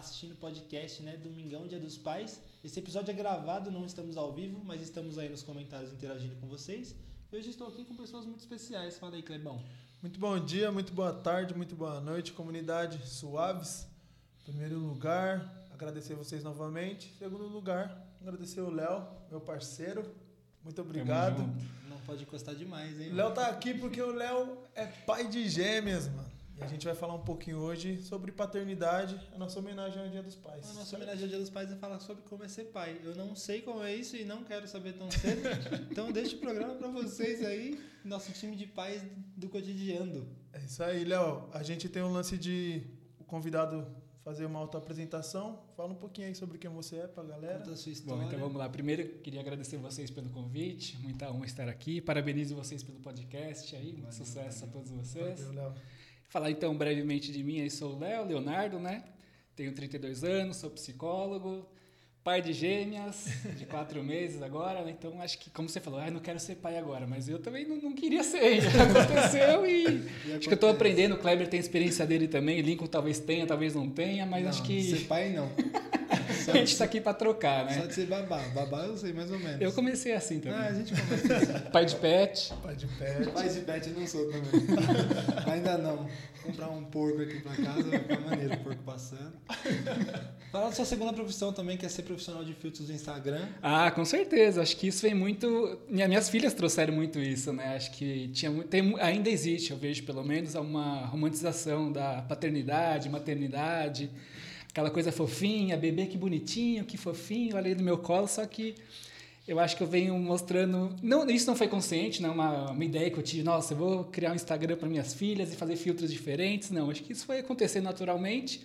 assistindo o podcast, né? Domingão, Dia dos Pais. Esse episódio é gravado, não estamos ao vivo, mas estamos aí nos comentários interagindo com vocês. E hoje estou aqui com pessoas muito especiais. Fala aí, Clebão. Muito bom dia, muito boa tarde, muito boa noite, comunidade Suaves. Em primeiro lugar, agradecer vocês novamente. Em segundo lugar, agradecer o Léo, meu parceiro. Muito obrigado. Não pode encostar demais, hein? O Léo tá aqui porque o Léo é pai de gêmeas, mano. E a gente vai falar um pouquinho hoje sobre paternidade, a nossa homenagem ao Dia dos Pais. A nossa homenagem ao Dia dos Pais é falar sobre como é ser pai. Eu não sei como é isso e não quero saber tão cedo. então deixa o programa para vocês aí, nosso time de pais do cotidiano. É isso aí, Léo. A gente tem um lance de o convidado fazer uma auto-apresentação. Fala um pouquinho aí sobre quem você é pra galera. Conta a sua história. Bom, então vamos lá. Primeiro, queria agradecer vocês pelo convite. Muita honra estar aqui. Parabenizo vocês pelo podcast aí. Valeu, sucesso valeu. a todos vocês. Valeu, Léo. Falar então brevemente de mim, eu sou o Léo, Leonardo, né? Tenho 32 anos, sou psicólogo, pai de gêmeas, de quatro meses agora, né? Então acho que, como você falou, ah, não quero ser pai agora, mas eu também não, não queria ser, já aconteceu e, e acho que eu estou aprendendo. O Kleber tem experiência dele também, Lincoln talvez tenha, talvez não tenha, mas não, acho que. Ser pai não. a gente está aqui para trocar, né? Só de ser babá. Babá eu sei mais ou menos. Eu comecei assim também. Ah, a gente começa assim. pai de pet. Pai de pet. Pai de pet eu não sou também. Ainda não. Comprar um porco aqui para casa vai ficar maneiro, o porco passando. Fala da sua segunda profissão também, que é ser profissional de filtros do Instagram. Ah, com certeza. Acho que isso vem muito. Minhas filhas trouxeram muito isso, né? Acho que tinha tem, ainda existe, eu vejo pelo menos, uma romantização da paternidade, maternidade aquela coisa fofinha, bebê que bonitinho, que fofinho, ali no meu colo, só que eu acho que eu venho mostrando, não, isso não foi consciente, não, uma, uma ideia que eu tive, nossa, eu vou criar um Instagram para minhas filhas e fazer filtros diferentes, não, acho que isso foi acontecer naturalmente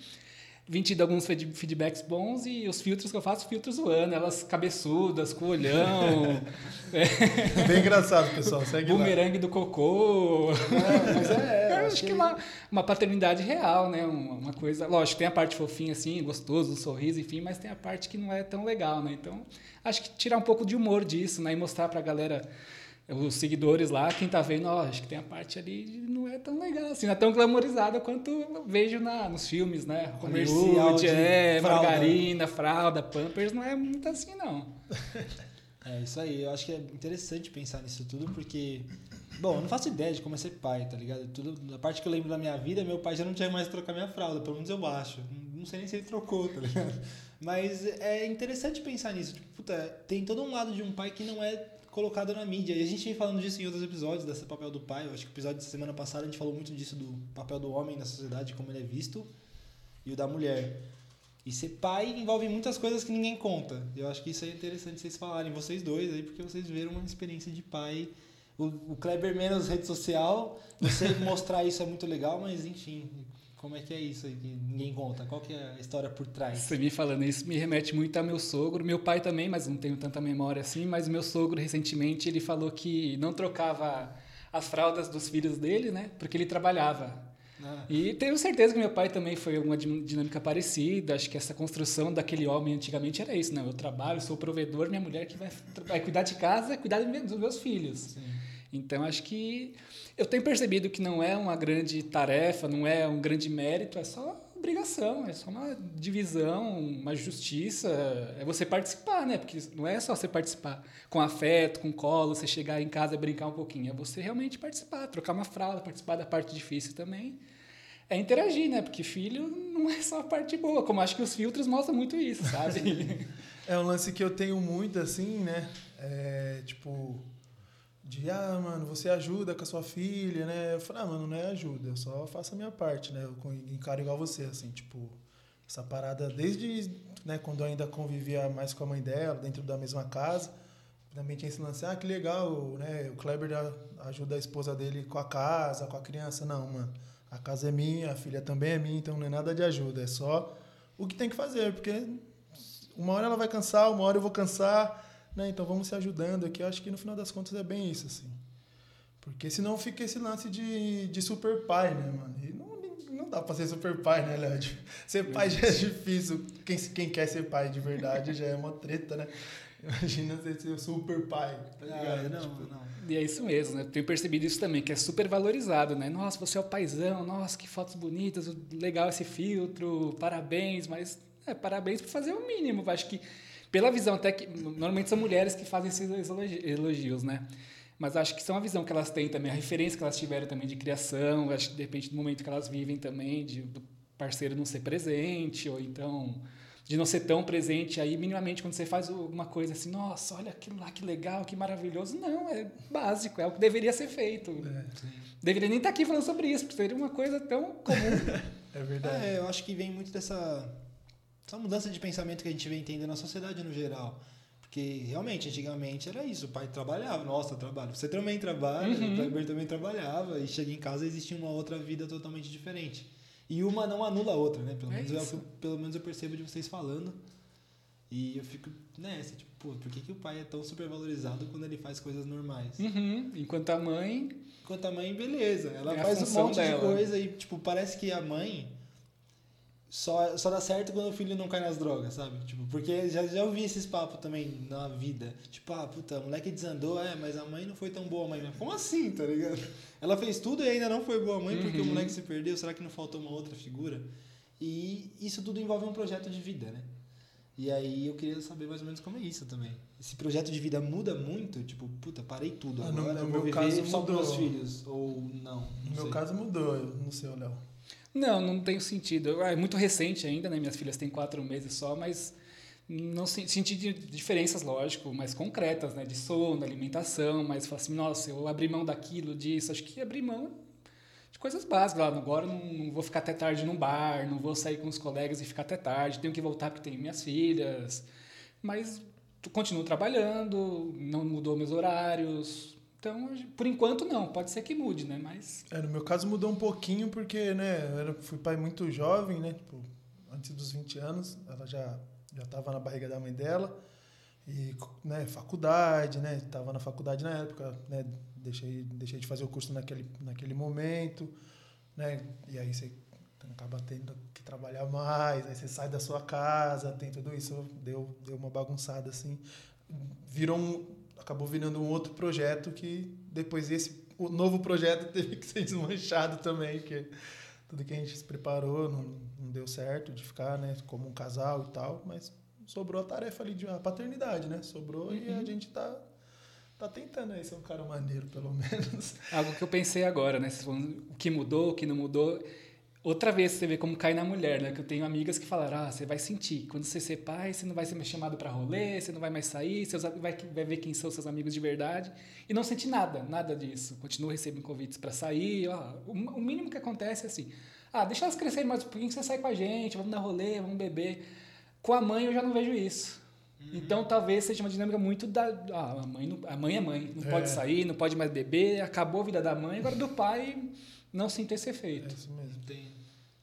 vim tido alguns feedbacks bons e os filtros que eu faço, filtros zoando, elas cabeçudas, com olhão. é. Bem engraçado, pessoal. Segue Bumerangue do cocô. É, mas é, é eu acho que, que uma, uma paternidade real, né? Uma, uma, coisa. Lógico, tem a parte fofinha assim, gostoso, o sorriso, enfim, mas tem a parte que não é tão legal, né? Então, acho que tirar um pouco de humor disso, né? E mostrar pra galera os seguidores lá, quem tá vendo, ó, acho que tem a parte ali não é tão legal, assim, não é tão glamorizada quanto vejo na, nos filmes, né? Comercial de é, fralda. margarina, fralda, pampers, não é muito assim, não. É isso aí, eu acho que é interessante pensar nisso tudo, porque, bom, eu não faço ideia de como é ser pai, tá ligado? Tudo, a parte que eu lembro da minha vida, meu pai já não tinha mais trocar minha fralda, pelo menos eu acho. Não sei nem se ele trocou, tá ligado? Mas é interessante pensar nisso. Tipo, puta, tem todo um lado de um pai que não é colocado na mídia. E a gente vem falando disso em outros episódios, desse papel do pai. Eu acho que o episódio da semana passada a gente falou muito disso, do papel do homem na sociedade, como ele é visto, e o da mulher. E ser pai envolve muitas coisas que ninguém conta. Eu acho que isso é interessante vocês falarem, vocês dois aí, porque vocês viram uma experiência de pai. O, o Kleber menos rede social, você mostrar isso é muito legal, mas enfim, como é que é isso aí que ninguém conta? Qual que é a história por trás? Você me falando isso me remete muito a meu sogro, meu pai também, mas não tenho tanta memória assim, mas meu sogro recentemente ele falou que não trocava as fraldas dos filhos dele, né? Porque ele trabalhava. Ah. E tenho certeza que meu pai também foi uma dinâmica parecida. Acho que essa construção daquele homem antigamente era isso, né? Eu trabalho, sou provedor, minha mulher que vai, vai cuidar de casa, cuidar dos meus filhos. Sim. Então acho que eu tenho percebido que não é uma grande tarefa, não é um grande mérito, é só obrigação, é só uma divisão, uma justiça, é você participar, né? Porque não é só você participar com afeto, com colo, você chegar em casa e brincar um pouquinho, é você realmente participar, trocar uma fralda, participar da parte difícil também. É interagir, né? Porque filho não é só a parte boa, como acho que os filtros mostram muito isso, sabe? é um lance que eu tenho muito assim, né? É, tipo, de, ah, mano, você ajuda com a sua filha, né? Eu falei, ah, mano, não é ajuda, eu só faço a minha parte, né? Eu encaro igual você, assim, tipo, essa parada desde, né, quando eu ainda convivia mais com a mãe dela, dentro da mesma casa, também tinha esse lance, ah, que legal, né? O Kleber ajuda a esposa dele com a casa, com a criança. Não, mano, a casa é minha, a filha também é minha, então não é nada de ajuda, é só o que tem que fazer, porque uma hora ela vai cansar, uma hora eu vou cansar, né? Então vamos se ajudando aqui. Eu acho que no final das contas é bem isso, assim. Porque senão fica esse lance de, de super pai, né, mano? E não, não dá pra ser super pai, né, Léo? Ser pai já é difícil. Quem, quem quer ser pai de verdade já é uma treta, né? Imagina você ser super pai. Tá Ah, não, Tipo, não. E é isso mesmo, né? Tenho percebido isso também, que é super valorizado, né? Nossa, você é o paizão, nossa, que fotos bonitas, legal esse filtro, parabéns, mas é, parabéns por fazer o mínimo. Acho que, pela visão, até que normalmente são mulheres que fazem esses elogi- elogios, né? Mas acho que são a visão que elas têm também, a referência que elas tiveram também de criação, acho que de repente do momento que elas vivem também, de, do parceiro não ser presente, ou então de não ser tão presente aí minimamente quando você faz alguma coisa assim, nossa, olha aquilo lá que legal, que maravilhoso. Não, é básico, é o que deveria ser feito. É, Deveria nem estar aqui falando sobre isso, porque seria uma coisa tão comum. é verdade. É, eu acho que vem muito dessa essa mudança de pensamento que a gente vem entendendo na sociedade no geral. Porque realmente, antigamente era isso, o pai trabalhava, nossa, trabalho. Você também trabalha, Uhum. o Kleber também trabalhava, e chega em casa e existia uma outra vida totalmente diferente. E uma não anula a outra, né? Pelo, É menos, é eu- pelo menos eu percebo de vocês falando. E eu fico nessa, tipo, pô, por que, que o pai é tão supervalorizado quando ele faz coisas normais? Uhum. Enquanto a mãe. Enquanto a mãe, beleza. Ela É faz um monte dela. de coisa e, tipo, parece que a mãe só, só dá certo quando o filho não cai nas drogas, sabe? Tipo, porque já, já ouvi esses papos também na vida. Tipo, ah, puta, o moleque desandou, é, mas a mãe não foi tão boa mãe. Como assim, tá ligado? Ela fez tudo e ainda não foi boa mãe porque o Uhum. moleque se perdeu. Será que não faltou uma outra figura? E isso tudo envolve um projeto de vida, né? E aí eu queria saber mais ou menos como é isso também. Esse projeto de vida muda muito? Tipo, puta, parei tudo. Ah, no- Agora no eu vou meu viver caso, só com meus mudou. filhos. Ou não. não No meu sei. caso mudou, no seu, Léo. Não, não tem sentido. É muito recente ainda, né? Minhas filhas têm quatro meses só, mas não se- senti diferenças, lógico, mais concretas, né? De sono, alimentação, mas assim, nossa, eu abri mão daquilo, disso. Acho que abri mão de coisas básicas. Lá, agora não, não vou ficar até tarde num bar, não vou sair com os colegas e ficar até tarde, tenho que voltar porque tenho minhas filhas. Mas continuo trabalhando, não mudou meus horários. Então, por enquanto, não. Pode ser que mude, né? Mas É, no meu caso mudou um pouquinho porque, né, eu era- fui pai muito jovem, né, tipo, antes dos 20 anos, ela já já estava na barriga da mãe dela. E, né, faculdade, né, estava na faculdade na época, né, deixei deixei de fazer o curso naquele naquele momento, né, e aí você acaba tendo que trabalhar mais, aí você sai da sua casa, tem tudo isso, deu deu uma bagunçada assim, virou um acabou virando um outro projeto que depois esse o novo projeto teve que ser desmanchado também, porque tudo que a gente se preparou não, não deu certo de ficar, né, como um casal e tal, mas sobrou a tarefa ali de uma paternidade, né? Sobrou e a Uhum. gente tá tá tentando aí ser um cara maneiro, pelo menos. Algo que eu pensei agora, né? O que mudou, o que não mudou. Outra vez você vê como cai na mulher, né? Que eu tenho amigas que falaram: ah, você vai sentir. Quando você ser pai, você não vai ser mais chamado para rolê, você não vai mais sair, seus, vai, vai ver quem são seus amigos de verdade. E não senti nada, nada disso. Continuo recebendo convites para sair. Ó, o, o mínimo que acontece é assim: ah, deixa elas crescerem mais um pouquinho, você sai com a gente, vamos dar rolê, vamos beber. Com a mãe eu já não vejo isso. Então talvez seja uma dinâmica muito da. Ah, a mãe, não, a mãe é mãe, não É. pode sair, não pode mais beber, acabou a vida da mãe, agora do pai não sinto esse É efeito. isso mesmo. Tem.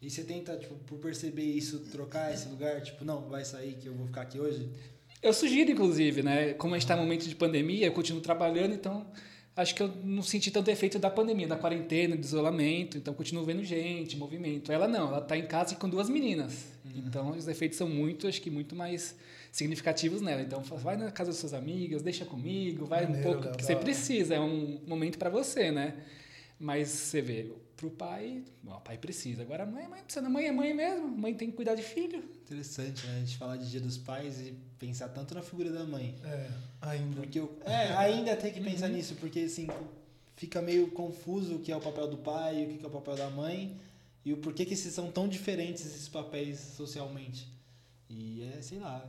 E você tenta, tipo, por perceber isso, trocar esse lugar? Tipo, não, vai sair que eu vou ficar aqui hoje? Eu sugiro, inclusive, né? Como a gente está no momento de pandemia, eu continuo trabalhando, então acho que eu não senti tanto efeito da pandemia, da quarentena, do isolamento, então continuo vendo gente, movimento. Ela não, ela está em casa com duas meninas. Então os efeitos são muito, acho que muito mais significativos nela. Então vai na casa das suas amigas, deixa comigo, vai um Maneiro, pouco, Léo, que da você precisa, é um momento para você, né? Mas você vê, pro pai, o pai precisa. Agora a mãe, a mãe precisa, a mãe é mãe mesmo, a mãe tem que cuidar de filho. Interessante, né? A gente falar de Dia dos Pais e pensar tanto na figura da mãe. É, ainda. Porque eu, é, ainda tem que pensar nisso, porque assim, fica meio confuso o que é o papel do pai, o que é o papel da mãe e o porquê que esses são tão diferentes esses papéis socialmente. E é, sei lá,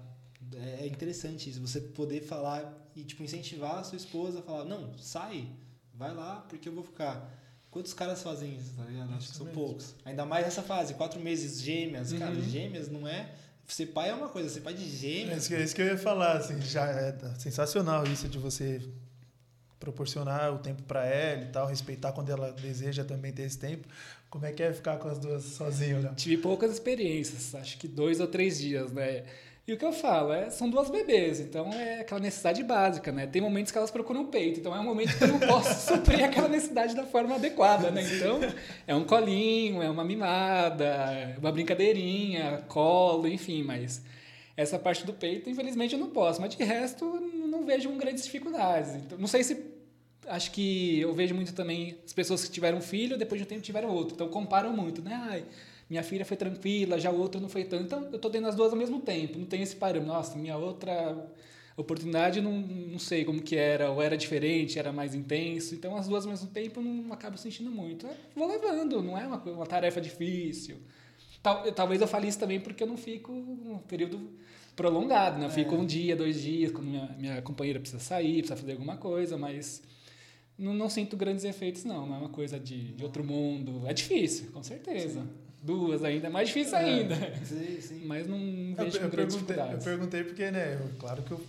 é é interessante isso, você poder falar e tipo incentivar a sua esposa a falar: "Não, sai, vai lá, porque eu vou ficar". Quantos caras fazem isso, tá ligado? Acho que são mesmo. poucos. Ainda mais nessa fase, quatro meses, gêmeas. Cara, Uhum. gêmeas não é. Ser pai é uma coisa, ser pai de É gêmeas. isso, que, é isso que eu ia falar, assim, já é sensacional isso de você proporcionar o tempo para ela e tal, respeitar quando ela deseja também ter esse tempo. Como é que é ficar com as duas sozinho, Léo? Tive poucas experiências, acho que dois ou três dias, né? E o que eu falo é, são duas bebês, então é aquela necessidade básica, né? Tem momentos que elas procuram peito, então é um momento que eu não posso suprir aquela necessidade da forma adequada, né? Então é um colinho, é uma mimada, é uma brincadeirinha, colo, enfim, mas Essa parte do peito, infelizmente, eu não posso, mas de resto, não vejo grandes dificuldades. Então, não sei se. Acho que eu vejo muito também as pessoas que tiveram filho, depois de um tempo tiveram outro. Então comparam muito, né? Ai, minha filha foi tranquila, já o outro não foi tanto. Então eu tô tendo as duas ao mesmo tempo, não tem esse parâmetro. Nossa, minha outra oportunidade não, não sei como que era, ou era diferente, era mais intenso. Então as duas ao mesmo tempo eu não acabo sentindo muito. Eu vou levando, não é uma, uma tarefa difícil. Tal, talvez eu fale isso também porque eu não fico um período prolongado, né? Eu fico é. um dia, dois dias, quando minha, minha companheira precisa sair, precisa fazer alguma coisa, mas não, não sinto grandes efeitos, não. Não é uma coisa de, de outro mundo. É difícil, com certeza. Sim. Duas ainda, é mais difícil é, ainda. Sim, sim. Mas não vejo eu, eu perguntei, Eu perguntei porque, né, eu, claro que eu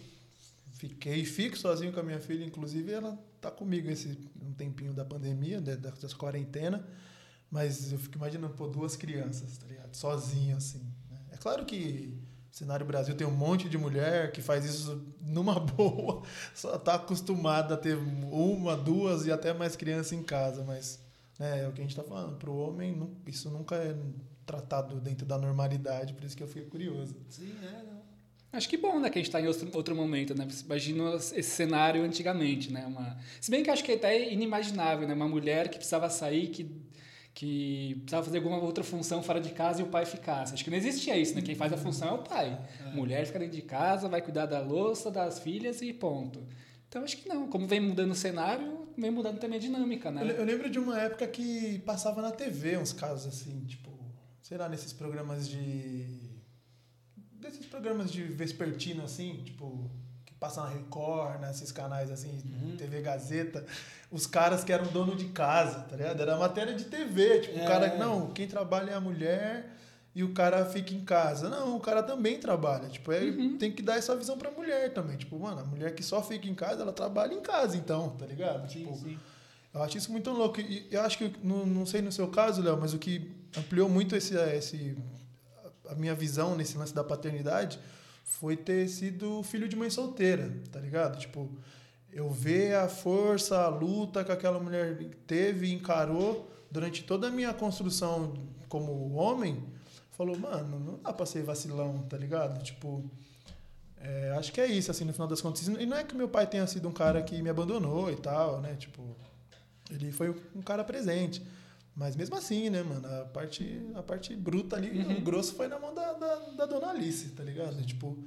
fiquei e fico sozinho com a minha filha, inclusive ela tá comigo esse um tempinho da pandemia, da, da, da quarentena, mas eu fico imaginando, pô, duas crianças, tá ligado? Sozinho, assim. Né? É claro que o cenário Brasil tem um monte de mulher que faz isso numa boa, só tá acostumada a ter uma, duas e até mais crianças em casa, mas né, é o que a gente está falando. Para o homem, isso nunca é tratado dentro da normalidade, por isso que eu fiquei curioso. Sim, é, não. Acho que bom, né, que a gente está em outro, outro momento, né? Imagina esse cenário antigamente, né? Uma... Se bem que acho que é até inimaginável, né? Uma mulher que precisava sair, que, que precisava fazer alguma outra função fora de casa e o pai ficasse. Acho que não existia isso, né? Quem faz a função é o pai. É. Mulher fica dentro de casa, vai cuidar da louça, das filhas e ponto. Então acho que não. Como vem mudando o cenário, vem mudando também a dinâmica, né? Eu, eu lembro de uma época que passava na TV uns casos assim, tipo, sei lá, nesses programas de desses programas de vespertino, assim, tipo, que passam na Record, nesses canais assim, uhum. TV Gazeta, os caras que eram dono de casa, tá ligado? Era matéria de TV, tipo, é. o cara, não, quem trabalha é a mulher e o cara fica em casa. Não, o cara também trabalha. Tipo, é, uhum. tem que dar essa visão pra mulher também. Tipo, mano, a mulher que só fica em casa, ela trabalha em casa, então, tá ligado? Sim, tipo, sim. Eu acho isso muito louco. E eu acho que, não, não sei no seu caso, Léo, mas o que ampliou muito esse, esse a minha visão nesse lance da paternidade foi ter sido filho de mãe solteira, tá ligado? Tipo, eu ver a força, a luta que aquela mulher teve e encarou durante toda a minha construção como homem, falou, mano, não dá pra ser vacilão, tá ligado? Tipo, é, acho que é isso, assim, no final das contas. E não é que meu pai tenha sido um cara que me abandonou e tal, né? Tipo, ele foi um cara presente. Mas mesmo assim, né, mano, a parte, a parte bruta ali, uhum. o grosso foi na mão da, da, da, dona Alice, tá ligado? Tipo,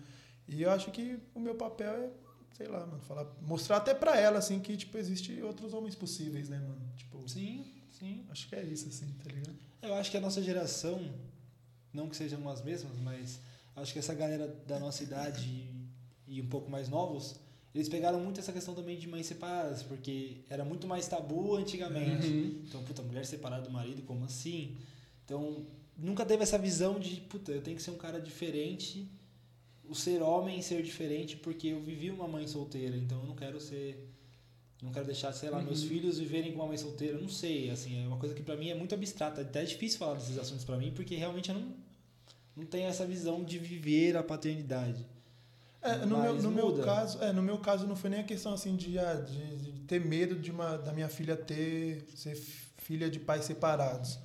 e eu acho que o meu papel é, sei lá, mano, falar, mostrar até pra ela, assim, que, tipo, existe outros homens possíveis, né, mano? Tipo, sim, sim. Acho que é isso, assim, tá ligado? Eu acho que a nossa geração, não que sejam as mesmas, mas acho que essa galera da nossa idade e, e um pouco mais novos, eles pegaram muito essa questão também de mães separadas, porque era muito mais tabu antigamente. Uhum. Então, puta, mulher separada do marido, como assim? Então, nunca teve essa visão de, puta, eu tenho que ser um cara diferente, o ser homem ser diferente, porque eu vivi uma mãe solteira, então eu não quero ser. Não quero deixar, sei lá, uhum. meus filhos viverem com uma mãe solteira. Eu não sei, assim, é uma coisa que para mim é muito abstrata. Até é difícil falar desses assuntos para mim, porque realmente eu não, não tenho essa visão de viver a paternidade. É, no meu, no meu caso, é, no meu caso não foi nem a questão assim de, ah, de, de, ter medo de uma da minha filha ter ser filha de pais separados.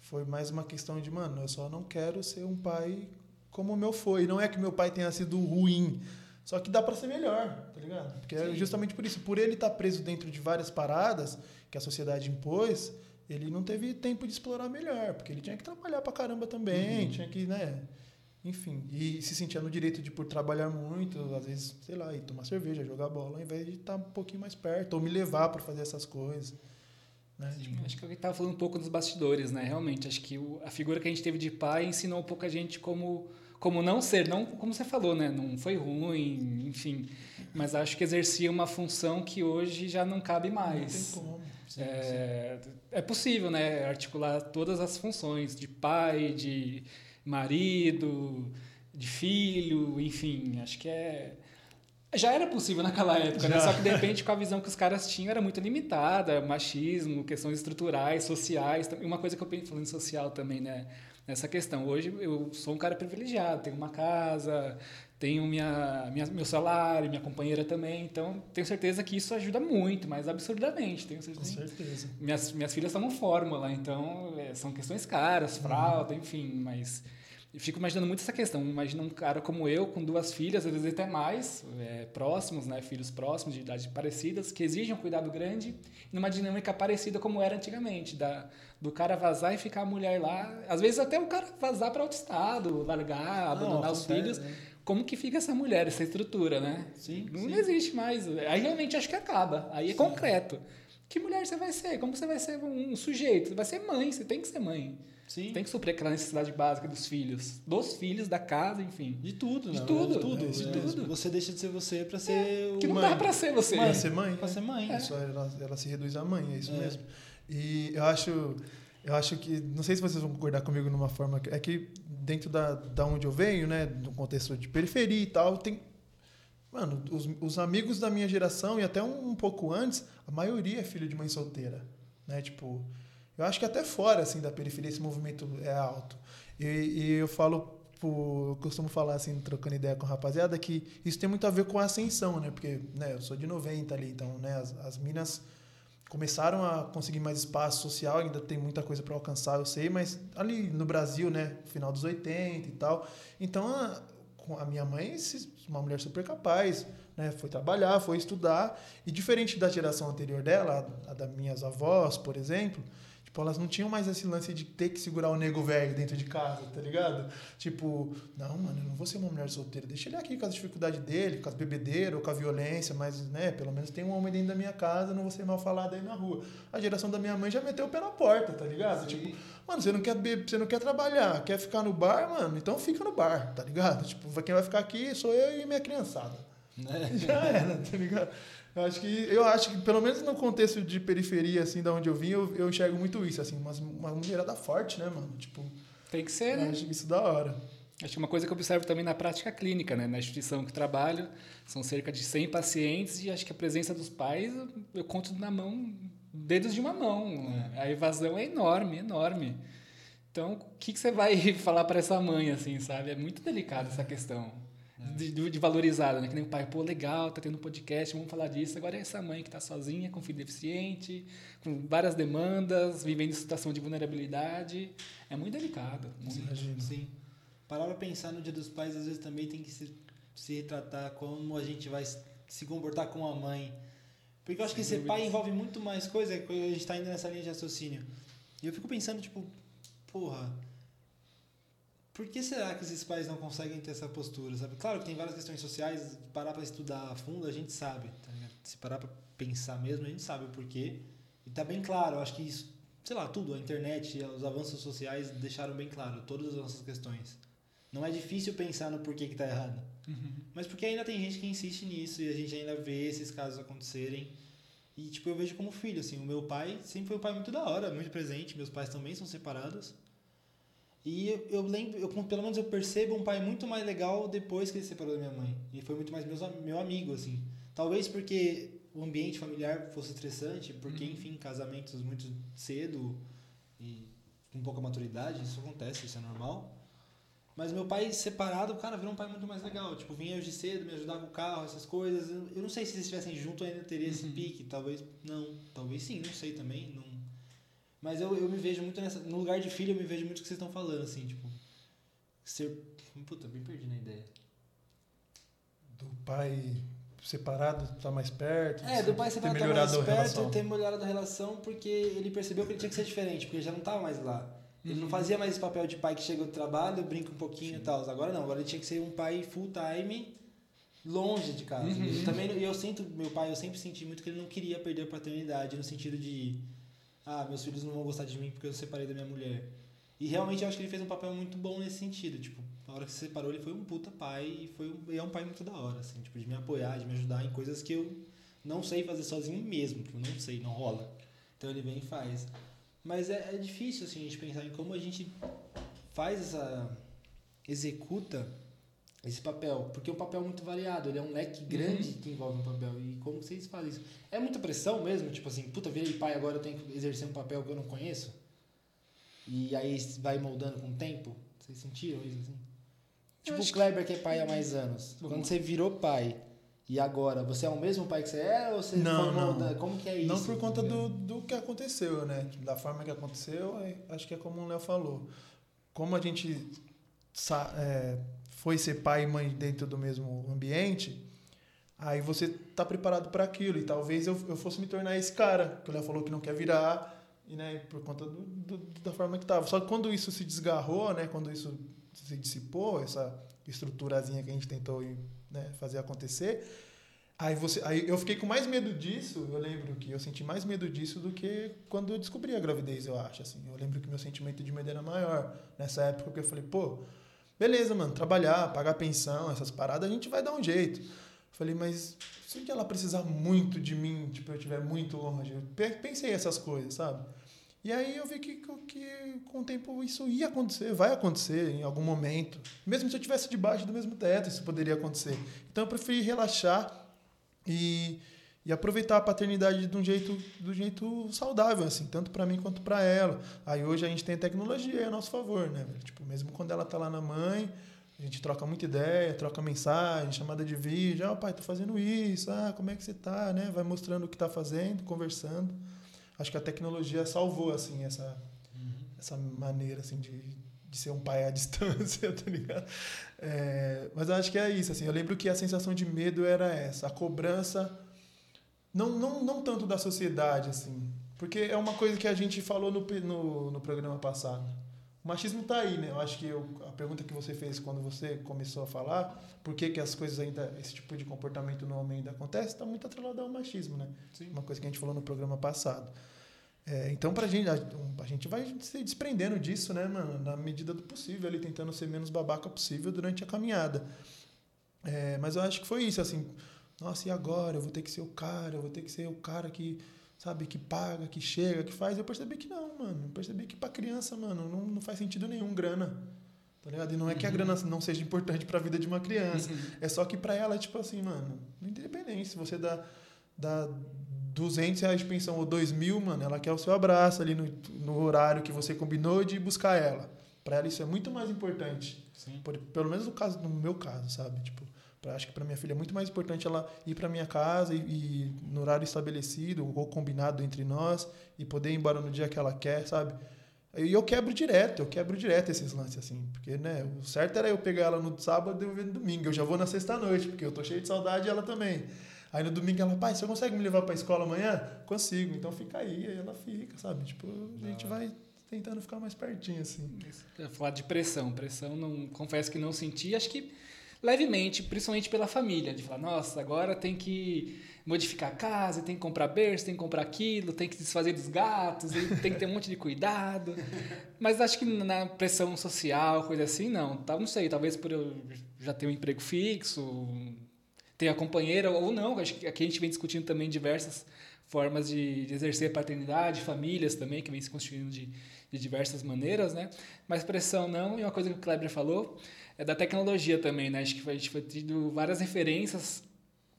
Foi mais uma questão de, mano, eu só não quero ser um pai como o meu foi. Não é que meu pai tenha sido ruim, só que dá para ser melhor, tá ligado? Porque é Sim. é justamente por isso, por ele estar tá preso dentro de várias paradas que a sociedade impôs, ele não teve tempo de explorar melhor, porque ele tinha que trabalhar pra caramba também, uhum. tinha que, né, enfim, e se sentia no direito de, por trabalhar muito, às vezes, sei lá, ir tomar cerveja, jogar bola, ao invés de estar um pouquinho mais perto, ou me levar para fazer essas coisas. Né? Tipo, acho que eu estava falando um pouco dos bastidores, né? Realmente, acho que o, a figura que a gente teve de pai ensinou um pouco a gente como, como não ser, não como você falou, né? Não foi ruim, enfim, mas acho que exercia uma função que hoje já não cabe mais. Não tem como. Sim, é, sim. é possível, né? Articular todas as funções de pai, de marido, de filho, enfim, acho que é já era possível naquela época, né? Só que de repente com a visão que os caras tinham era muito limitada, machismo, questões estruturais, sociais, uma coisa que eu penso falando social também, né? Nessa questão. Hoje eu sou um cara privilegiado, tenho uma casa, tenho minha, minha, meu salário, minha companheira também, então tenho certeza que isso ajuda muito, mas absurdamente. Tenho certeza. Com certeza. Minhas, minhas filhas tomam fórmula, então é, são questões caras, fralda, uhum. enfim, mas fico imaginando muito essa questão. Imagina um cara como eu, com duas filhas, às vezes até mais, é, próximos, né? Filhos próximos, de idade parecidas, que exigem um cuidado grande, numa dinâmica parecida como era antigamente, da, do cara vazar e ficar a mulher lá. Às vezes até o cara vazar para outro estado, largar, abandonar os filhos. Né? Como que fica essa mulher, essa estrutura, né? Sim. Não sim. existe mais. Aí realmente acho que acaba. Aí é sim. concreto. Que mulher você vai ser? Como você vai ser um sujeito? Você vai ser mãe, você tem que ser mãe. Sim. Tem que suprir aquela necessidade básica dos filhos. Dos filhos, da casa, enfim. De tudo, De né? tudo. De tudo. É, de É, tudo. Você deixa de ser você pra ser É, que não mãe. dá pra ser você. Pra ser mãe? Pra ser mãe. É. Só ela, ela se reduz a mãe, é isso É. mesmo. E eu acho, eu acho que, não sei se vocês vão concordar comigo numa forma, é que dentro da, da onde eu venho, né, no contexto de periferia e tal, tem, mano, os, os amigos da minha geração e até um, um pouco antes, a maioria é filho de mãe solteira, né, tipo, eu acho que até fora, assim, da periferia esse movimento é alto. E, e eu falo, por- eu costumo falar, assim, trocando ideia com a rapaziada, que isso tem muito a ver com a ascensão, né, porque, né, eu sou de 90 ali, então, né, as, as minas começaram a conseguir mais espaço social, ainda tem muita coisa para alcançar, eu sei, mas ali no Brasil, né, final dos 80 e tal. Então, a, a minha mãe, uma mulher super capaz, né, foi trabalhar, foi estudar, e diferente da geração anterior dela, a, a das minhas avós, por exemplo, tipo, elas não tinham mais esse lance de ter que segurar o nego velho dentro de casa, tá ligado? Tipo, não, mano, eu não vou ser uma mulher solteira, deixa ele aqui com as dificuldades dele, com as bebedeiras ou com a violência, mas, né, pelo menos tem um homem dentro da minha casa, não vou ser mal falado aí na rua. A geração da minha mãe já meteu o pé na porta, tá ligado? Sim. Tipo, mano, você não quer beber, você não quer trabalhar, quer ficar no bar, mano, então fica no bar, tá ligado? Tipo, quem vai ficar aqui sou eu e minha criançada. Né? Já era, tá ligado? Eu acho que, eu acho que pelo menos no contexto de periferia, assim, da onde eu vim, eu, eu enxergo muito isso, assim, uma, uma mulherada forte, né, mano? Tipo, Tem que ser, eu né? acho isso da hora. Acho que uma coisa que eu observo também na prática clínica, né? Na instituição que trabalho, são cerca de 100 pacientes e acho que a presença dos pais eu- conto na mão, dedos de uma mão. A evasão é enorme, enorme. Então, o que, que você vai falar para essa mãe, assim, sabe? É muito delicada essa questão. De, de- de valorizada, né? Que nem o pai, pô, legal, tá tendo um podcast, vamos falar disso. Agora é essa mãe que tá sozinha, com filho deficiente, com várias demandas, vivendo em situação de vulnerabilidade. É muito delicado. Muito. Imagino. Sim. Parar pra pensar no Dia dos Pais, às vezes também tem que se, se retratar como a gente vai se- comportar com a mãe. Porque eu acho Sem que ser pai envolve muito mais coisa, que a gente tá indo nessa linha de raciocínio. E eu fico pensando, tipo, porra, por que será que esses pais não conseguem ter essa postura, sabe? Claro que tem várias questões sociais, parar pra estudar a fundo, a gente sabe, tá? Se parar pra pensar mesmo, a gente sabe o porquê. E tá bem claro, acho que isso, sei lá, tudo, a internet, os avanços sociais deixaram bem claro todas as nossas questões. Não é difícil pensar no porquê que tá errado. Mas porque ainda tem gente que insiste nisso e a gente ainda vê esses casos acontecerem. E, tipo, eu vejo como filho, assim. O meu pai sempre foi um pai muito da hora, muito presente. Meus pais também são separados. E eu, eu lembro, eu, pelo menos eu percebo um pai muito mais legal depois que ele se separou da minha mãe. E foi muito mais meus, meu amigo, assim. Talvez porque o ambiente familiar fosse estressante, porque, enfim, casamentos muito cedo e com pouca maturidade, isso acontece, isso é normal. Mas meu pai separado, cara, virou um pai muito mais legal. Tipo, vinha hoje cedo, me ajudava com o carro, essas coisas. Eu, eu não sei se eles estivessem juntos ainda teria esse pique. Talvez não. Talvez sim, não sei também. Não. Mas eu, eu me vejo muito nessa. No lugar de filho, eu me vejo muito o que vocês estão falando, assim, tipo. Ser. Puta, me perdi na ideia. Do pai separado, tá mais perto. É, do pai separado tá mais perto ter melhorado a relação porque ele percebeu que ele tinha que ser diferente, porque ele já não tava mais lá. Ele Uhum. não fazia mais esse papel de pai que chega do trabalho, brinca um pouquinho e tal. Agora não, agora ele tinha que ser um pai full time, longe de casa. Uhum. Eu também, e eu sinto, meu pai, eu sempre senti muito que ele não queria perder a paternidade, no sentido de, ah, meus filhos não vão gostar de mim porque eu separei da minha mulher. E realmente eu acho que ele fez um papel muito bom nesse sentido, tipo, na hora que se separou ele foi um puta pai e foi um, e é um pai muito da hora, assim, tipo, de me apoiar, de me ajudar em coisas que eu não sei fazer sozinho mesmo, tipo, não sei, não rola. Então ele vem e faz. Mas é, é difícil, assim, a gente pensar em como a gente faz essa... executa esse papel, porque é um papel muito variado, ele é um leque grande que envolve um papel. E como vocês fazem isso? É muita pressão mesmo? Tipo assim, puta, virei pai, agora eu tenho que exercer um papel que eu não conheço? E aí vai moldando com o tempo? Vocês sentiram isso assim? Tipo o acho que- Kleber que é pai há mais anos. Vamos Quando você virou pai e agora, você é o mesmo pai que você era ou você Não, foi não. moldando? Como que é isso? Não por conta do, do que aconteceu, né? Da forma que aconteceu, é- acho que é como o Léo falou. Como a gente sa- é, foi ser pai e mãe dentro do mesmo ambiente, aí você tá preparado para aquilo. E talvez eu, eu fosse me tornar esse cara, que o Léo falou que não quer virar, e, né, por conta do, do- da forma que tava. Só que quando isso se desgarrou, né, quando isso se dissipou, essa estruturazinha que a gente tentou né, fazer acontecer, aí, você, aí eu fiquei com mais medo disso, eu lembro que eu senti mais medo disso do que quando eu descobri a gravidez, eu acho. Assim. Eu lembro que meu sentimento de medo era maior nessa época, porque eu falei, pô, beleza, mano, trabalhar, pagar pensão, essas paradas, a gente vai dar um jeito. Falei, mas se um dia ela precisar muito de mim, tipo, eu estiver muito longe, eu pe- pensei essas coisas, sabe? E aí eu vi que, que com o tempo isso ia acontecer, vai acontecer em algum momento. Mesmo se eu estivesse debaixo do mesmo teto, isso poderia acontecer. Então eu preferi relaxar e, e aproveitar a paternidade de um jeito, do jeito saudável, assim, tanto para mim quanto para ela. Aí hoje a gente tem a tecnologia a nosso favor, né? Tipo, mesmo quando ela tá lá na mãe, a gente troca muita ideia, troca mensagem, chamada de vídeo, ah, pai, tô fazendo isso, ah, como é que você tá, né? Vai mostrando o que tá fazendo, conversando. Acho que a tecnologia salvou, assim, essa, essa maneira, assim, de, de ser um pai à distância, tá ligado? É, mas acho que é isso, assim, eu lembro que a sensação de medo era essa, a cobrança, não, não, não tanto da sociedade, assim, porque é uma coisa que a gente falou no, no, no programa passado. O machismo tá aí, né? Eu acho que eu- a pergunta que você fez quando você começou a falar, por que, que as coisas ainda, esse tipo de comportamento no homem ainda acontece, está muito atrelado ao machismo, né? Sim. Uma coisa que a gente falou no programa passado. É, então, pra gente, a, a gente vai se desprendendo disso, né, mano? Na medida do possível, ali tentando ser menos babaca possível durante a caminhada. É, mas eu acho que foi isso, assim. Nossa, e agora? Eu vou ter que ser o cara, eu vou ter que ser o cara que, sabe, que paga, que chega, que faz. Eu percebi que não, mano. Eu percebi que pra criança, mano, não, não faz sentido nenhum grana. Tá ligado? E não é que a grana não seja importante pra vida de uma criança. É só que pra ela, tipo assim, mano, independente. Se você dá, dá 200 reais de pensão ou 2 mil, mano, ela quer o seu abraço ali no, no horário que você combinou de buscar ela. Pra ela isso é muito mais importante. Sim. Por- pelo menos no caso, no meu caso, sabe? Tipo, pra, acho que para minha filha é muito mais importante ela ir para minha casa e, e no horário estabelecido ou combinado entre nós e poder ir embora no dia que ela quer, sabe? E eu quebro direto, eu quebro direto esses lances assim, porque né, o certo era eu pegar ela no sábado e eu ver no domingo. Eu já vou na sexta noite, porque eu tô cheio de saudade e ela também. Aí no domingo ela, pai, você consegue me levar pra escola amanhã? Consigo, então fica aí, aí ela fica, sabe? Tipo, a gente vai tentando ficar mais pertinho assim. Falar de pressão. Pressão, não, confesso que não senti. Acho que levemente, principalmente pela família. De falar, nossa, agora tem que modificar a casa, tem que comprar berço, tem que comprar aquilo, tem que desfazer dos gatos, tem que ter um monte de cuidado. Mas acho que na pressão social, coisa assim, não. Tá, não sei, talvez por eu já ter um emprego fixo, ter a companheira ou não. Acho que aqui a gente vem discutindo também diversas formas de, de exercer paternidade, famílias também, que vem se constituindo de, de diversas maneiras, né? Mas pressão não, e uma coisa que o Kleber falou é da tecnologia também, né? Acho que a gente foi tido várias referências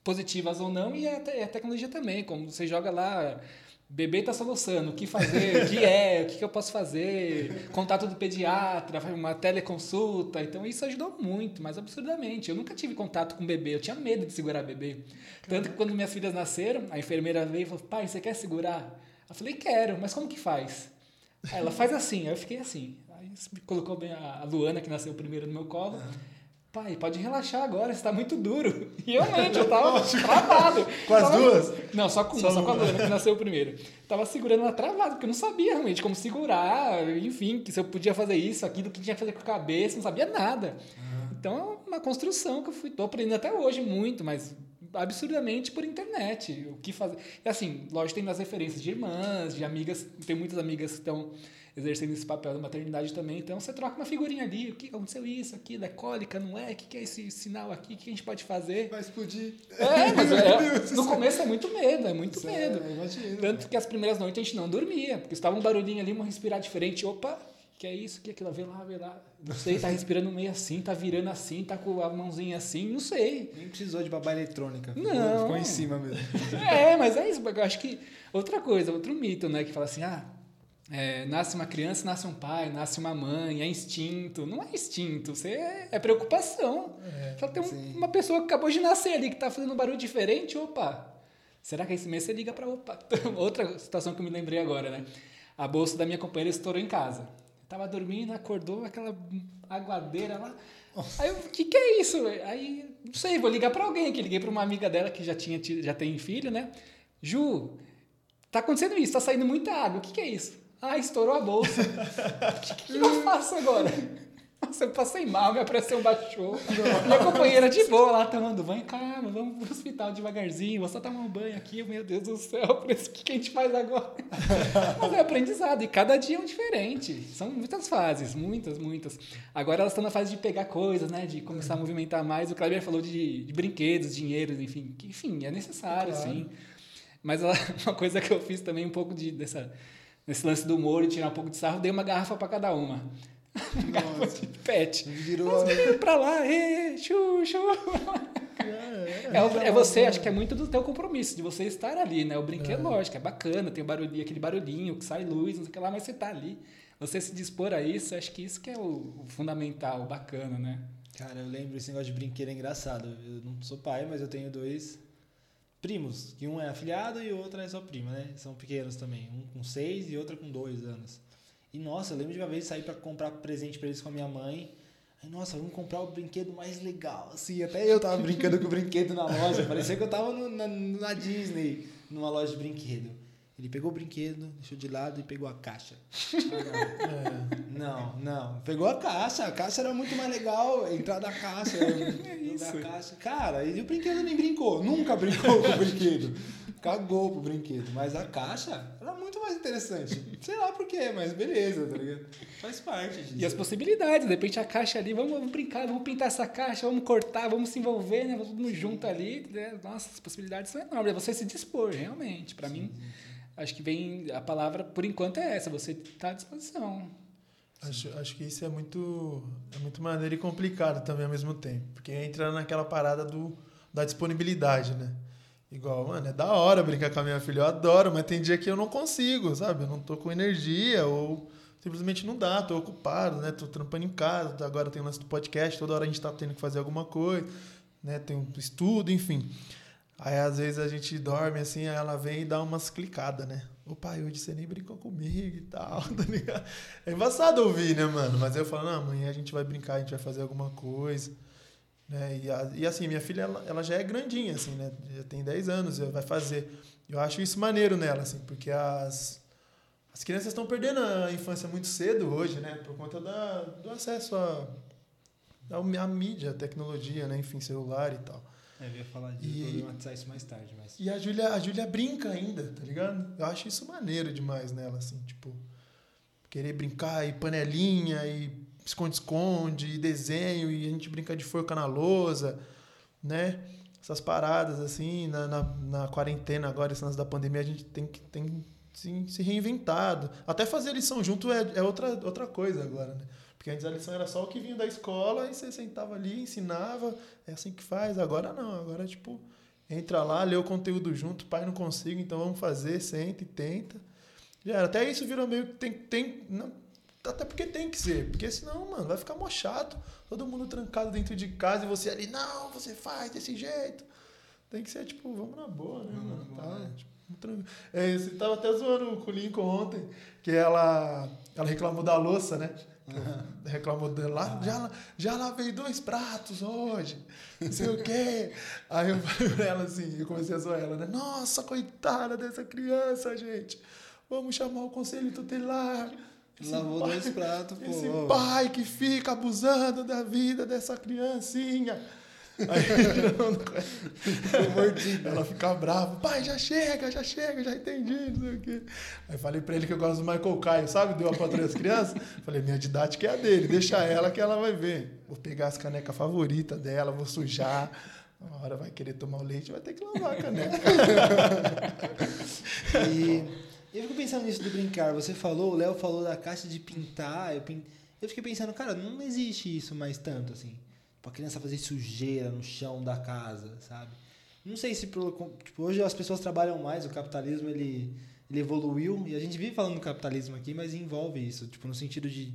positivas ou não, e a, te- a tecnologia também, como você joga lá, bebê está soluçando, o que fazer, o que é, o que, eu posso fazer, contato do pediatra, uma teleconsulta, então isso ajudou muito, mas absurdamente. Eu nunca tive contato com bebê, eu tinha medo de segurar bebê. Tanto que quando minhas filhas nasceram, a enfermeira veio e falou, pai, você quer segurar? Eu falei, quero, mas como que faz? Ela faz assim, eu fiquei assim. Me colocou bem a Luana, que nasceu primeiro no meu colo. Pai, pode relaxar agora, você tá muito duro. E realmente, eu tava travado. Com as Tava- duas? Não, só com uma, Só só, com a. Luana, que nasceu primeiro. Tava segurando ela travado, porque eu não sabia realmente como segurar, enfim, que se eu podia fazer isso, aquilo, que tinha que fazer com a cabeça, não sabia nada. Então é uma construção que eu fui, tô aprendendo até hoje muito, mas absurdamente por internet. O que fazer. E assim, lógico, tem as referências de irmãs, de amigas, tem muitas amigas que estão exercendo esse papel da maternidade também. Então você troca uma figurinha ali, o que aconteceu isso, aquilo, é cólica, não é? O que que é esse sinal aqui? O que a gente pode fazer? Vai explodir. É, mas é- no começo é muito medo, é muito Isso medo. É, imagina. Tanto que as primeiras noites a gente não dormia, porque estava um barulhinho ali, uma respirar diferente. Opa, que é isso, que é aquilo? Vê lá, vê lá. Não sei, tá respirando meio assim, tá virando assim, tá com a mãozinha assim, não sei. Nem precisou de babá eletrônica. Não. Ficou em cima mesmo. É, mas é isso. Eu acho que outra coisa, outro mito, né? Que fala assim, ah, é, nasce uma criança, nasce um pai, nasce uma mãe, é instinto. Não é instinto, você é, é preocupação. Só tem um- uma pessoa que acabou de nascer ali, que tá fazendo um barulho diferente, opa. Será que é esse mês você liga pra opa? Outra situação que eu me lembrei agora, né? A bolsa da minha companheira estourou em casa. Tava dormindo, acordou, aquela aguadeira lá. Aí eu, o que que é isso? Aí, não sei, vou ligar pra alguém, que liguei pra uma amiga dela que já tinha já tem filho, né? Ju, tá acontecendo isso, tá saindo muita água, o que que é isso? Ah, estourou a bolsa. O que, que eu faço agora? Nossa, eu passei mal, minha pressão baixou. Minha companheira de boa lá tomando banho. Calma, vamos pro hospital devagarzinho. Vou só tomar um banho aqui. Meu Deus do céu, por isso, o que, que a gente faz agora? Mas é aprendizado. E cada dia é um diferente. São muitas fases, muitas, muitas. Agora elas estão na fase de pegar coisas, né? De começar a movimentar mais. O Kleber falou de, de brinquedos, dinheiro, enfim. Enfim, é necessário, Claro. sim. Mas ela- uma coisa que eu fiz também, um pouco de, dessa, nesse lance do humor e tirar um pouco de sarro, dei uma garrafa para cada uma. Uma garrafa de pet. Virou. pra lá, ê, chu, chu. É, o- é você, acho que é muito do teu compromisso, de você estar ali, né? O brinquedo, lógico, é bacana, tem barulhinho, aquele barulhinho que sai luz, não sei o que lá, mas você tá ali. Você se dispor a isso, acho que isso que é o, o fundamental, o bacana, né? Cara, eu lembro esse negócio de brinquedo é engraçado. Eu não sou pai, mas eu tenho dois primos, que um é afilhado e o outro é só prima, né? São pequenos também, um com seis e outro com dois anos. E nossa, eu lembro de uma vez sair pra comprar presente pra eles com a minha mãe. Aí, nossa, vamos comprar o brinquedo mais legal, assim. Até eu tava brincando com o brinquedo na loja. Parecia que eu tava no- na, na Disney, numa loja de brinquedo. Ele pegou o brinquedo, deixou de lado e pegou a caixa. Ah, não. Não, não. Pegou a caixa. A caixa era muito mais legal. Entrar da caixa. É Da caixa. Cara, e o brinquedo nem brincou. Nunca brincou com o brinquedo. Cagou pro brinquedo. Mas a caixa era muito mais interessante. Sei lá por quê, mas beleza, tá ligado? Faz parte disso. E as possibilidades, de repente a caixa ali, vamos, vamos brincar, vamos pintar essa caixa, vamos cortar, vamos se envolver, né? Vamos junto ali. Né? Nossa, as possibilidades são enormes. É você se dispor, realmente. Para mim, acho que vem a palavra, por enquanto, é essa, você tá à disposição. Acho, acho que isso é muito, é muito maneiro e complicado também ao mesmo tempo. Porque entra naquela parada do, da disponibilidade, né? Igual, mano, é da hora brincar com a minha filha, eu adoro, mas tem dia que eu não consigo, sabe? Eu não tô com energia ou simplesmente não dá, tô ocupado, né? Tô trampando em casa, agora tem o lance do podcast, toda hora a gente tá tendo que fazer alguma coisa, né? Tem um estudo, enfim. Aí às vezes a gente dorme assim, aí ela vem e dá umas clicadas, né? Ô pai, hoje você nem brincou comigo e tal, tá ligado? É embaçado ouvir, né, mano? Mas eu falo, não, amanhã a gente vai brincar, a gente vai fazer alguma coisa. Né? E, a- e assim, minha filha, ela, ela já é grandinha, assim, né? Já tem 10 anos, vai fazer. Eu acho isso maneiro nela, assim, porque as, as crianças estão perdendo a infância muito cedo hoje, né? Por conta da, do acesso à a, a, mídia, tecnologia, né? Enfim, celular e tal. É, eu ia falar E- disso, problematizar isso mais tarde, mas. E a Júlia, a Júlia brinca ainda, tá ligado? Eu acho isso maneiro demais nela, assim, tipo, querer brincar e panelinha e esconde-esconde e desenho e a gente brinca de forca na lousa, né? Essas paradas, assim, na, na, na quarentena agora, esse lance da pandemia, a gente tem que tem se, se reinventado. Até fazer lição junto é, é outra, outra coisa agora, né? Porque antes a lição era só o que vinha da escola e você sentava ali, ensinava, é assim que faz. Agora não, agora tipo, entra lá, lê o conteúdo junto, pai não consigo, então vamos fazer, senta e tenta. Já era. Até isso virou meio que tem, tem não, até porque tem que ser, porque senão, mano, vai ficar mó chato, todo mundo trancado dentro de casa e você ali, não, você faz desse jeito. Tem que ser tipo, vamos na boa, né, Vamos mano? boa, Tá, né? tipo, é, você tava até zoando com o Lincoln ontem, que ela, ela reclamou da louça, né? Reclamou dela, já, já lavei dois pratos hoje, não sei o quê. Aí eu falei pra ela assim, eu comecei a zoar ela, né? Nossa, coitada dessa criança, gente. Vamos chamar o conselho tutelar. Esse Lavou pai- dois pratos, pô. Esse pai que fica abusando da vida dessa criancinha. Aí ela fica brava. Pai, já chega, já chega, já entendi, não sei o quê. Aí falei pra ele que eu gosto do Michael Caio, sabe? Deu a patrulha das crianças. Falei, minha didática é a dele, deixa ela que ela vai ver. Vou pegar as canecas favoritas dela, vou sujar. Uma hora vai querer tomar o leite, vai ter que lavar a caneca. E eu fico pensando nisso do brincar. Você falou, o Léo falou da caixa de pintar. Eu, pin... eu fiquei pensando, cara, não existe isso mais tanto, assim. Pra criança fazer sujeira no chão da casa, sabe? Não sei se pro- tipo, hoje as pessoas trabalham mais, o capitalismo ele, ele evoluiu e a gente vive falando do capitalismo aqui, mas envolve isso, tipo, no sentido de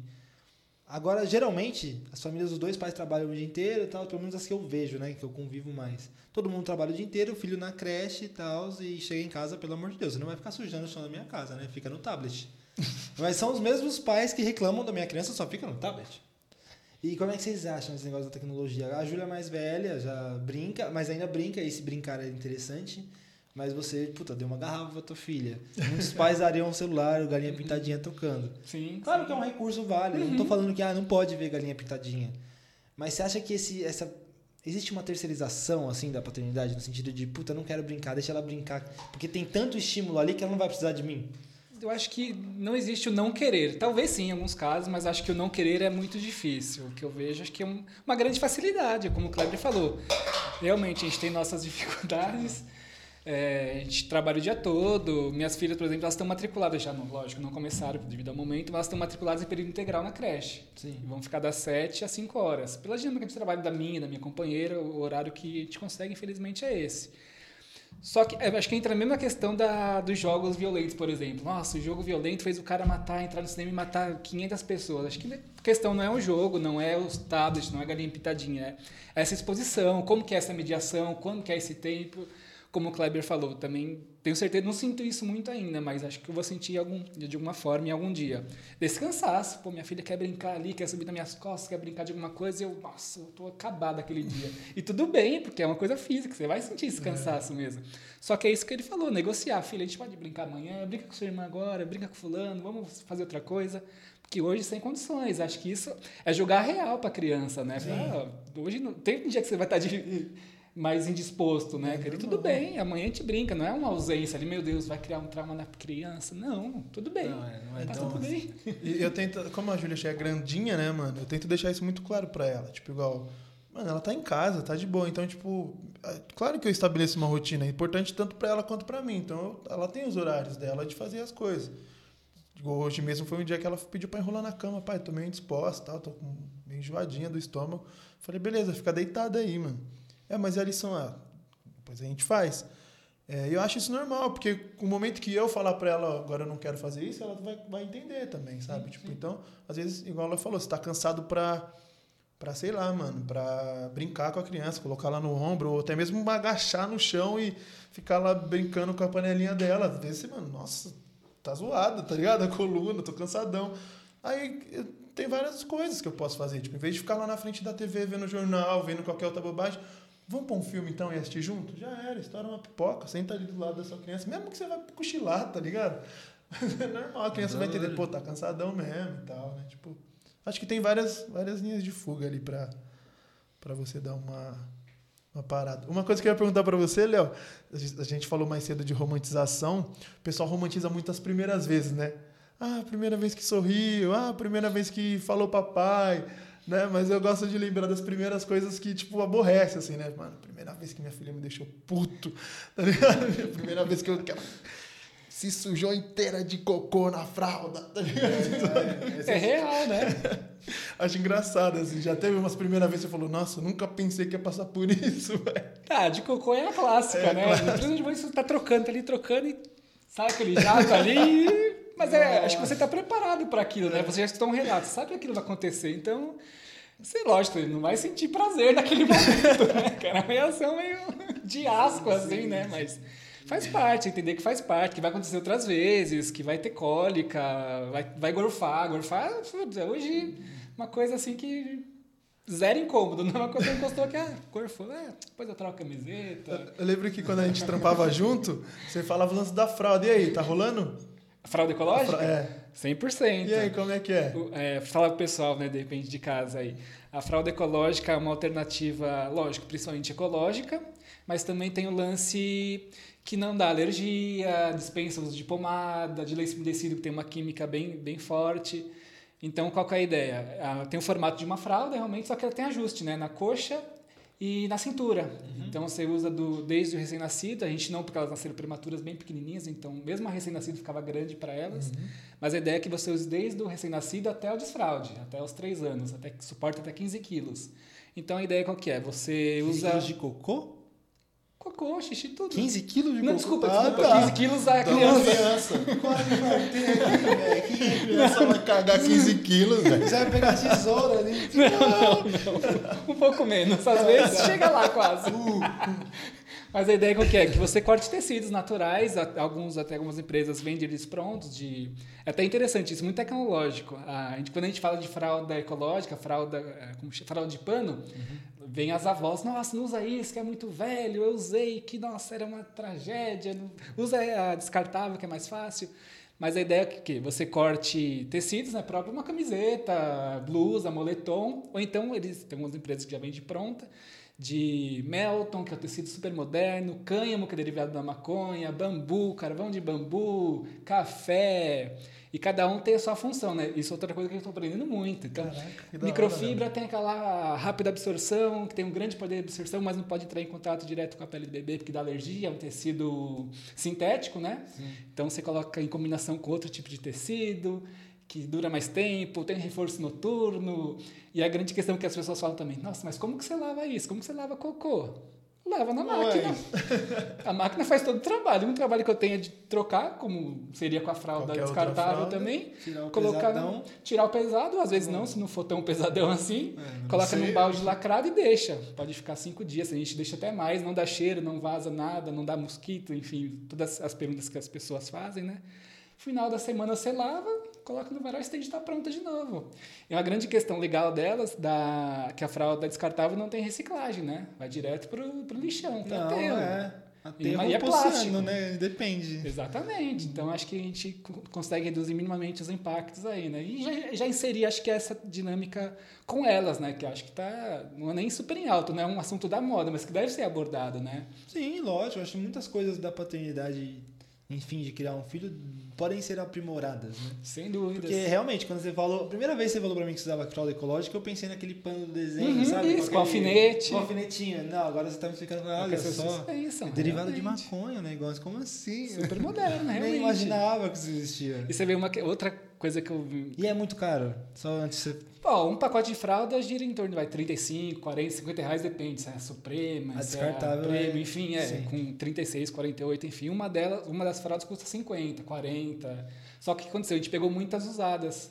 Agora, geralmente, as famílias dos dois pais trabalham o dia inteiro e tal, pelo menos as que eu vejo, né? Que eu convivo mais. Todo mundo trabalha o dia inteiro, o filho na creche e tal, e chega em casa, pelo amor de Deus, você não vai ficar sujando o chão da minha casa, né? Fica no tablet. Mas são os mesmos pais que reclamam da minha criança só fica no tablet. E como é que vocês acham esse negócio da tecnologia? A Júlia é mais velha, já brinca, mas ainda brinca, e se brincar é interessante. Mas você, puta, deu uma garrafa pra tua filha. Muitos pais dariam um celular, galinha pintadinha tocando. Sim. Claro que é um recurso válido. Não tô falando que ah, não pode ver galinha pintadinha. Mas você acha que esse, essa. Existe uma terceirização, assim, da paternidade, no sentido de, puta, não quero brincar, deixa ela brincar. Porque tem tanto estímulo ali que ela não vai precisar de mim. Eu acho que não existe o não querer. Talvez sim, em alguns casos, mas acho que o não querer é muito difícil. O que eu vejo acho que é um- uma grande facilidade, como o Kleber falou. Realmente, a gente tem nossas dificuldades. É, a gente trabalha o dia todo. Minhas filhas, por exemplo, elas estão matriculadas já, não, lógico, não começaram devido ao momento, mas elas estão matriculadas em período integral na creche. Sim. E vão ficar das 7 às 5 horas. Pela dinâmica de trabalho da minha, da minha companheira, o horário que a gente consegue, infelizmente, é esse. Só que acho que entra a mesma questão da, dos jogos violentos, por exemplo. Nossa, o jogo violento fez o cara matar, entrar no cinema e matar 500 pessoas. Acho que a questão não é o jogo, não é os tablets, não é a galinha pitadinha. É essa exposição, como que é essa mediação, quando que é esse tempo. Como o Kleber falou, também tenho certeza, não sinto isso muito ainda, mas acho que eu vou sentir algum, de alguma forma em algum dia. Desse cansaço, pô, minha filha quer brincar ali, quer subir nas minhas costas, quer brincar de alguma coisa, e eu, nossa, eu tô acabado aquele dia. E tudo bem, porque é uma coisa física, você vai sentir esse cansaço mesmo. Só que é isso que ele falou, negociar, filha, a gente pode brincar amanhã, brinca com sua irmã agora, brinca com fulano, vamos fazer outra coisa. Porque hoje sem condições, acho que isso é jogar real pra criança, né? Falar, "Ah, hoje não, tem um dia que você vai estar de- mais indisposto, né? tudo bem, amanhã a gente brinca, não é uma ausência ali, meu Deus, vai criar um trauma na criança. Não, tudo bem. Não, é- não é tá tudo assim. bem. E eu tento, como a Júlia é grandinha, né, mano? Eu tento deixar isso muito claro pra ela. Tipo, igual, mano, ela tá em casa, tá de boa. Então, tipo, é claro que eu estabeleço uma rotina. É importante tanto pra ela quanto pra mim. Então, ela tem os horários dela de fazer as coisas. Hoje mesmo foi um dia que ela pediu pra enrolar na cama. Pai, tô meio indisposta, tal, tô meio enjoadinha do estômago. Falei, beleza, fica deitada aí, mano. É, mas a lição, ah, depois a gente faz. É, eu acho isso normal, porque o momento que eu falar pra ela, "Ó, agora eu não quero fazer isso, ela vai, vai entender também, sabe? tipo, então, às vezes, igual ela falou, você tá cansado pra, pra, sei lá, mano, pra brincar com a criança, colocar ela no ombro, ou até mesmo agachar no chão e ficar lá brincando com a panelinha dela. Às vezes, mano, nossa, tá zoado, tá ligado? A coluna, tô cansadão. Aí eu- tem várias coisas que eu posso fazer. Tipo, em vez de ficar lá na frente da TV vendo jornal, vendo qualquer outra bobagem, vamos pôr um filme então e assistir junto? Já era, estoura uma pipoca, senta ali do lado da sua criança, mesmo que você vai cochilar, tá ligado? É normal, a criança vai entender, pô, tá cansadão mesmo e tal, né? Tipo, acho que tem várias, várias linhas de fuga ali pra, pra você dar uma, uma parada. Uma coisa que eu ia perguntar pra você, Léo, a gente- falou mais cedo de romantização, o pessoal romantiza muito as primeiras vezes, né? Ah, a primeira vez que sorriu, ah, a primeira vez que falou papai, né? Mas eu gosto de lembrar das primeiras coisas que, tipo, aborrece, assim, né? Mano, primeira vez que minha filha me deixou puto, tá ligado? Primeira vez que eu... se sujou inteira de cocô na fralda, tá ligado? É real, né? Acho engraçado, assim. Já teve umas primeiras vezes que você falou, nossa, nunca pensei que ia passar por isso, velho. Ah, de cocô é a clássica, É né? clássica. Principalmente você tá trocando, tá ali trocando e sai aquele jato ali. Mas é, acho que você tá preparado para aquilo, né? Você já escutou um relato, sabe que aquilo vai acontecer. Então, sei, lógico, ele não vai sentir prazer naquele momento, né? Que era uma reação meio de asco, assim, né? Mas faz parte, entender que faz parte, que vai acontecer outras vezes, que vai ter cólica, vai, vai gorfar. Gorfar, é hoje uma coisa assim que zero incômodo, não é uma coisa que encostou aqui, ah, gorfou, é, depois eu troco a camiseta. Eu lembro que quando a gente trampava junto, você falava o lance da fralda. E aí, tá rolando? Fralda ecológica? Fra- É. 100%. E aí, como é que é? O- É, fala pro pessoal, né, depende de casa aí. A fralda ecológica é uma alternativa, lógico, principalmente ecológica, mas também tem o lance que não dá alergia, dispensa uso de pomada, de leite umedecido que tem uma química bem, bem forte. Então, qual que é a ideia? Ah, tem o formato de uma fralda, realmente, só que ela tem ajuste, né? Na coxa e na cintura. Então, você usa do, desde o recém-nascido, a gente não, porque elas nasceram prematuras bem pequenininhas, então mesmo a recém-nascido ficava grande para elas. Mas a ideia é que você use desde o recém-nascido até o desfraude, até os 3 anos, até que suporta até 15 quilos. Então, a ideia qual que é? Você 15 usa quilos de cocô? Cocô, xixi, tudo. 15 quilos de Não, cocô? desculpa, Ah, desculpa, tá. 15 quilos a criança. criança. Quase vai ter aqui, velho. Que criança vai cagar 15 quilos, velho. Você vai pegar tesoura ali. Não, não, não. Um pouco menos. Às vezes chega lá quase. Mas a ideia qual que é? Que você corte tecidos naturais, alguns até algumas empresas vendem eles prontos. De... É até interessante isso, muito tecnológico. A gente, quando a gente fala de fralda ecológica, fralda, é, como fralda de pano, vem as avós, nossa, não usa isso, que é muito velho, eu usei, que nossa, era uma tragédia. não- Usa a descartável, que é mais fácil. Mas a ideia é que, que você corte tecidos, né? Próprio uma camiseta, blusa, moletom, ou então eles tem algumas empresas que já vendem pronta, de Melton, que é um tecido super moderno, cânhamo, que é derivado da maconha, bambu, carvão de bambu, café. E cada um tem a sua função, né? Isso é outra coisa que eu estou aprendendo muito. Então, Caraca, da hora, microfibra tem aquela rápida absorção, que tem um grande poder de absorção, mas não pode entrar em contato direto com a pele do bebê porque dá alergia, é um tecido sintético, né? Então você coloca em combinação com outro tipo de tecido, que dura mais tempo, tem reforço noturno. E a grande questão que as pessoas falam também, nossa, mas como que você lava isso? Como que você lava cocô? Lava na máquina. A máquina faz todo o trabalho. Um trabalho que eu tenho é de trocar, como seria com a fralda Qualquer descartável fralda. também. Tirar o Colocar pesadão. tirar o pesado, às vezes não, se não for tão pesadão assim. É, coloca sei. num balde lacrado e deixa. Pode ficar cinco dias, a gente deixa até mais, não dá cheiro, não vaza nada, não dá mosquito, enfim, todas as perguntas que as pessoas fazem, né? Final da semana você lava, coloca no varal e estende está pronta de novo. E uma grande questão legal delas, da, que a fralda descartável não tem reciclagem, né? Vai direto pro, pro lixão, pro Não, aterro. é. E Aterro é ou plástico. né? Depende. Exatamente. Então acho que a gente co- consegue reduzir minimamente os impactos aí, né? E já, já inserir, acho que essa dinâmica com elas, né? Que eu acho que tá não é nem super em alto, não é um assunto da moda, mas que deve ser abordado, né? Sim, lógico. Acho que muitas coisas da paternidade, enfim, de criar um filho, podem ser aprimoradas, né? Sem dúvidas. Porque realmente, quando você falou, a primeira vez que você falou pra mim que você usava fralda ecológica, eu pensei naquele pano do desenho, Uhum, sabe? isso, com alfinete. Com alfinetinho. Não, agora você tá me explicando, olha só. pessoas pensam, É derivado de maconha o negócio, como assim? Super moderno, Nem realmente. imaginava que isso existia. E você vê uma outra coisa que eu. E é muito caro. Só antes de você. Ó, um pacote de fralda gira em torno de vai, 35, 40, 50 reais, depende se é a Suprema, A se descartável é a Premium, é- enfim, é, sim. com 36, 48, enfim, uma delas, uma das fraldas custa 50, 40. Só que o que aconteceu? A gente pegou muitas usadas.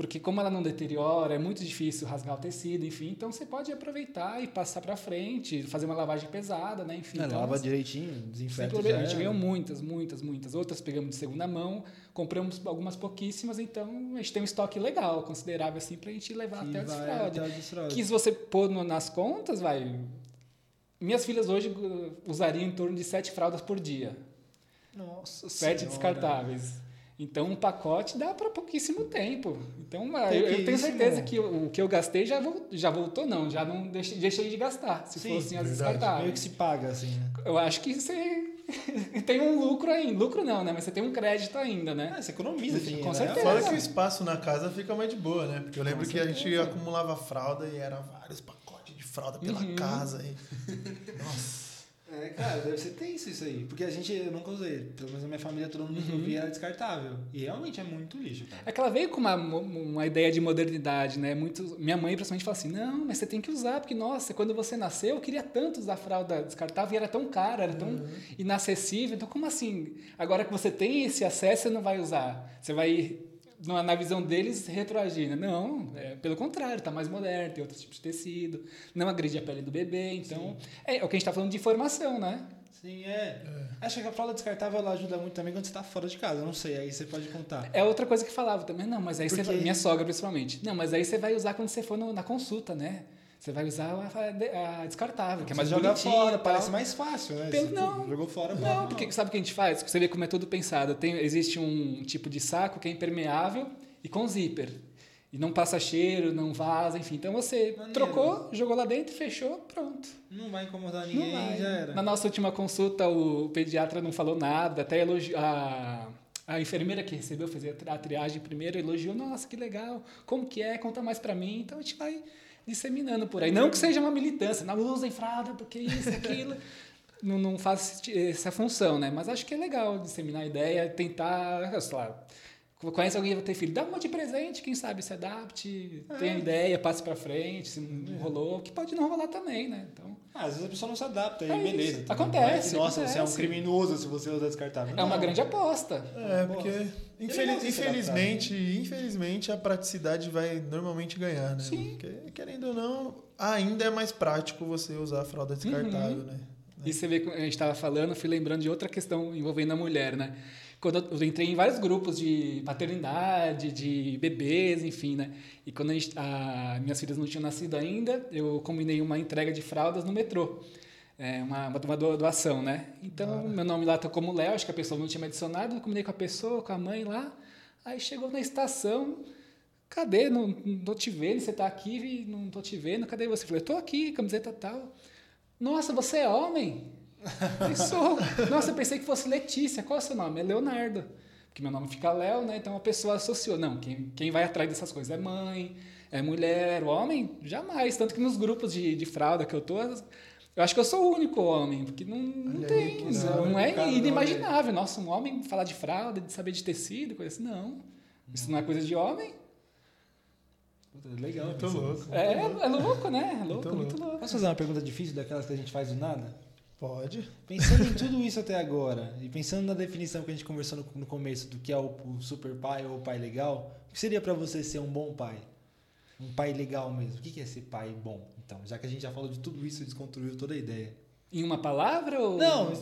Porque como ela não deteriora, é muito difícil rasgar o tecido, enfim, então você pode aproveitar e passar para frente, fazer uma lavagem pesada, né? Enfim, É, então, lava assim, direitinho, sem desinfeta. problema. já A gente ganhou muitas, muitas, muitas. Outras pegamos de segunda mão, compramos algumas pouquíssimas, então a gente tem um estoque legal, considerável assim, pra gente levar até o desfraude. até o desfraude. Que se você pôr no- nas contas, vai. Minhas filhas hoje usariam em torno de sete fraldas por dia. Nossa Sete Senhora. descartáveis. Então um pacote dá para pouquíssimo tempo. Então eu, tenho certeza que o, que eu gastei já, vol- já voltou, não. Já não deixei, deixei de gastar, se Sim, fossem as descartáveis. Meio que se paga, assim, né? Eu acho que você tem um lucro ainda. Lucro não, né? Mas você tem um crédito ainda, né? Ah, você economiza Com dinheiro. né? certeza. Fora que o espaço na casa fica mais de boa, né? Porque eu lembro Com que a gente acumulava fralda e era vários pacotes de fralda pela Uhum. casa. E... Nossa. É, cara, deve ser tenso isso aí. Porque a gente, eu nunca usei. Pelo menos na minha família, todo mundo Uhum. via era descartável. E realmente é muito lixo, cara. É que ela veio com uma, uma ideia de modernidade, né? Muito, minha mãe, principalmente, fala assim: não, mas você tem que usar, porque, nossa, quando você nasceu, eu queria tanto usar fralda descartável e era tão cara, era tão inacessível. Então, como assim? Agora que você tem esse acesso, você não vai usar. Você vai, na visão deles, retroagir. né? Não, é, pelo contrário, tá mais moderno, tem outro tipo de tecido, não agride a pele do bebê. Então, é, é o que a gente tá falando de informação, né? Sim, é. Acho que a fralda descartável ela ajuda muito também quando você tá fora de casa. Não sei, aí você pode contar. É outra coisa que falava também. Não, mas aí você Porque- vai, minha sogra principalmente. Não, mas aí você vai usar quando você for no- na consulta, né? Você vai usar a, a descartável, que é mais Você joga fora, parece mais fácil, né? Não. Jogou fora, Não, porque sabe o que a gente faz? Você vê como é tudo pensado. Tem, existe um tipo de saco que é impermeável e com zíper. E não passa cheiro, não vaza, enfim. Então você Maneiro. trocou, jogou lá dentro, fechou, pronto. Não vai incomodar Não ninguém, vai. já era. Na nossa última consulta, o pediatra não falou nada, até elogiou. A, a enfermeira que recebeu, fez a tri- a triagem primeiro, elogiou: Nossa, que legal, como que é? Conta mais pra mim. Então a gente vai disseminando por aí. Não que seja uma militância, não usem fralda, porque isso, aquilo. não, não faz essa função, né? Mas acho que é legal disseminar a ideia, tentar, sei lá. Conhece alguém que vai ter filho, dá um monte de presente, quem sabe se adapte, tenha ideia, passe pra frente, se não rolou, que pode não rolar também, né? Então, Ah, às vezes a pessoa não se adapta, aí É beleza. também. Acontece, é Nossa, você é um acontece. criminoso se você usa descartável. é uma Não. grande aposta. É, Pô, porque infeliz- você se infelizmente, infelizmente a praticidade vai normalmente ganhar, né? Sim. Porque, querendo ou não, ainda é mais prático você usar a fralda descartável, Uhum. né? E você vê que a gente estava falando, fui lembrando de outra questão envolvendo a mulher, né? Quando eu entrei em vários grupos de paternidade, de bebês, enfim, né? E quando a gente, a, minhas filhas não tinham nascido ainda, eu combinei uma entrega de fraldas no metrô. É uma, uma doação, né? Então, ah. meu nome lá tá como Léo, acho que a pessoa não tinha me adicionado, eu combinei com a pessoa, com a mãe lá. Aí chegou na estação, cadê? Não, não tô te vendo, você tá aqui, não tô te vendo, cadê você? Eu falei, tô aqui, camiseta tal. Nossa, você é homem? Eu sou. Nossa, eu pensei que fosse Letícia. Qual é o seu nome? É Leonardo. Porque meu nome fica Léo, né? Então a pessoa associou. Não, quem, quem vai atrás dessas coisas é mãe, é mulher, o homem, jamais. Tanto que nos grupos de, de fralda que eu tô, eu acho que eu sou o único homem, porque não, não tem. Não, não é inimaginável. Nossa, um homem falar de fralda, de saber de tecido, coisa assim. Não. Isso não é coisa de homem. Legal. Muito louco. É, é louco, né? É louco, muito, muito louco. Posso fazer uma pergunta difícil daquelas que a gente faz do nada? Pode. Pensando em tudo isso até agora, e pensando na definição que a gente conversou no, no começo do que é o, o, super pai ou o pai legal, o que seria para você ser um bom pai? Um pai legal mesmo. O que é ser pai bom? Então, já que a gente já falou de tudo isso e desconstruiu toda a ideia. Em uma palavra ou. Não,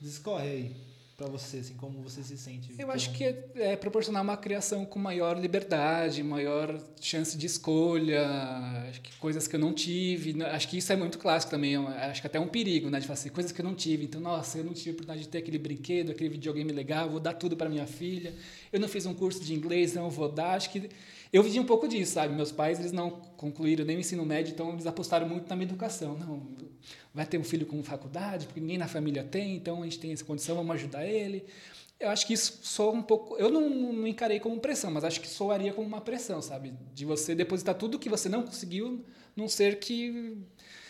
discorre aí para você, assim, como você se sente? Eu acho que é, é, proporcionar uma criação com maior liberdade, maior chance de escolha, acho que coisas que eu não tive. Né, acho que isso é muito clássico também, acho que até é um perigo, né, de fazer coisas que eu não tive. Então, nossa, eu não tive a oportunidade de ter aquele brinquedo, aquele videogame legal, vou dar tudo para minha filha. Eu não fiz um curso de inglês, não vou dar. Acho que eu vivi um pouco disso, sabe? Meus pais, eles não concluíram nem o ensino médio, então eles apostaram muito na minha educação. Não, vai ter um filho com faculdade, porque ninguém na família tem, então a gente tem essa condição, vamos ajudar ele. Eu acho que isso soa um pouco. Eu não, não encarei como pressão, mas acho que soaria como uma pressão, sabe? De você depositar tudo que você não conseguiu num ser que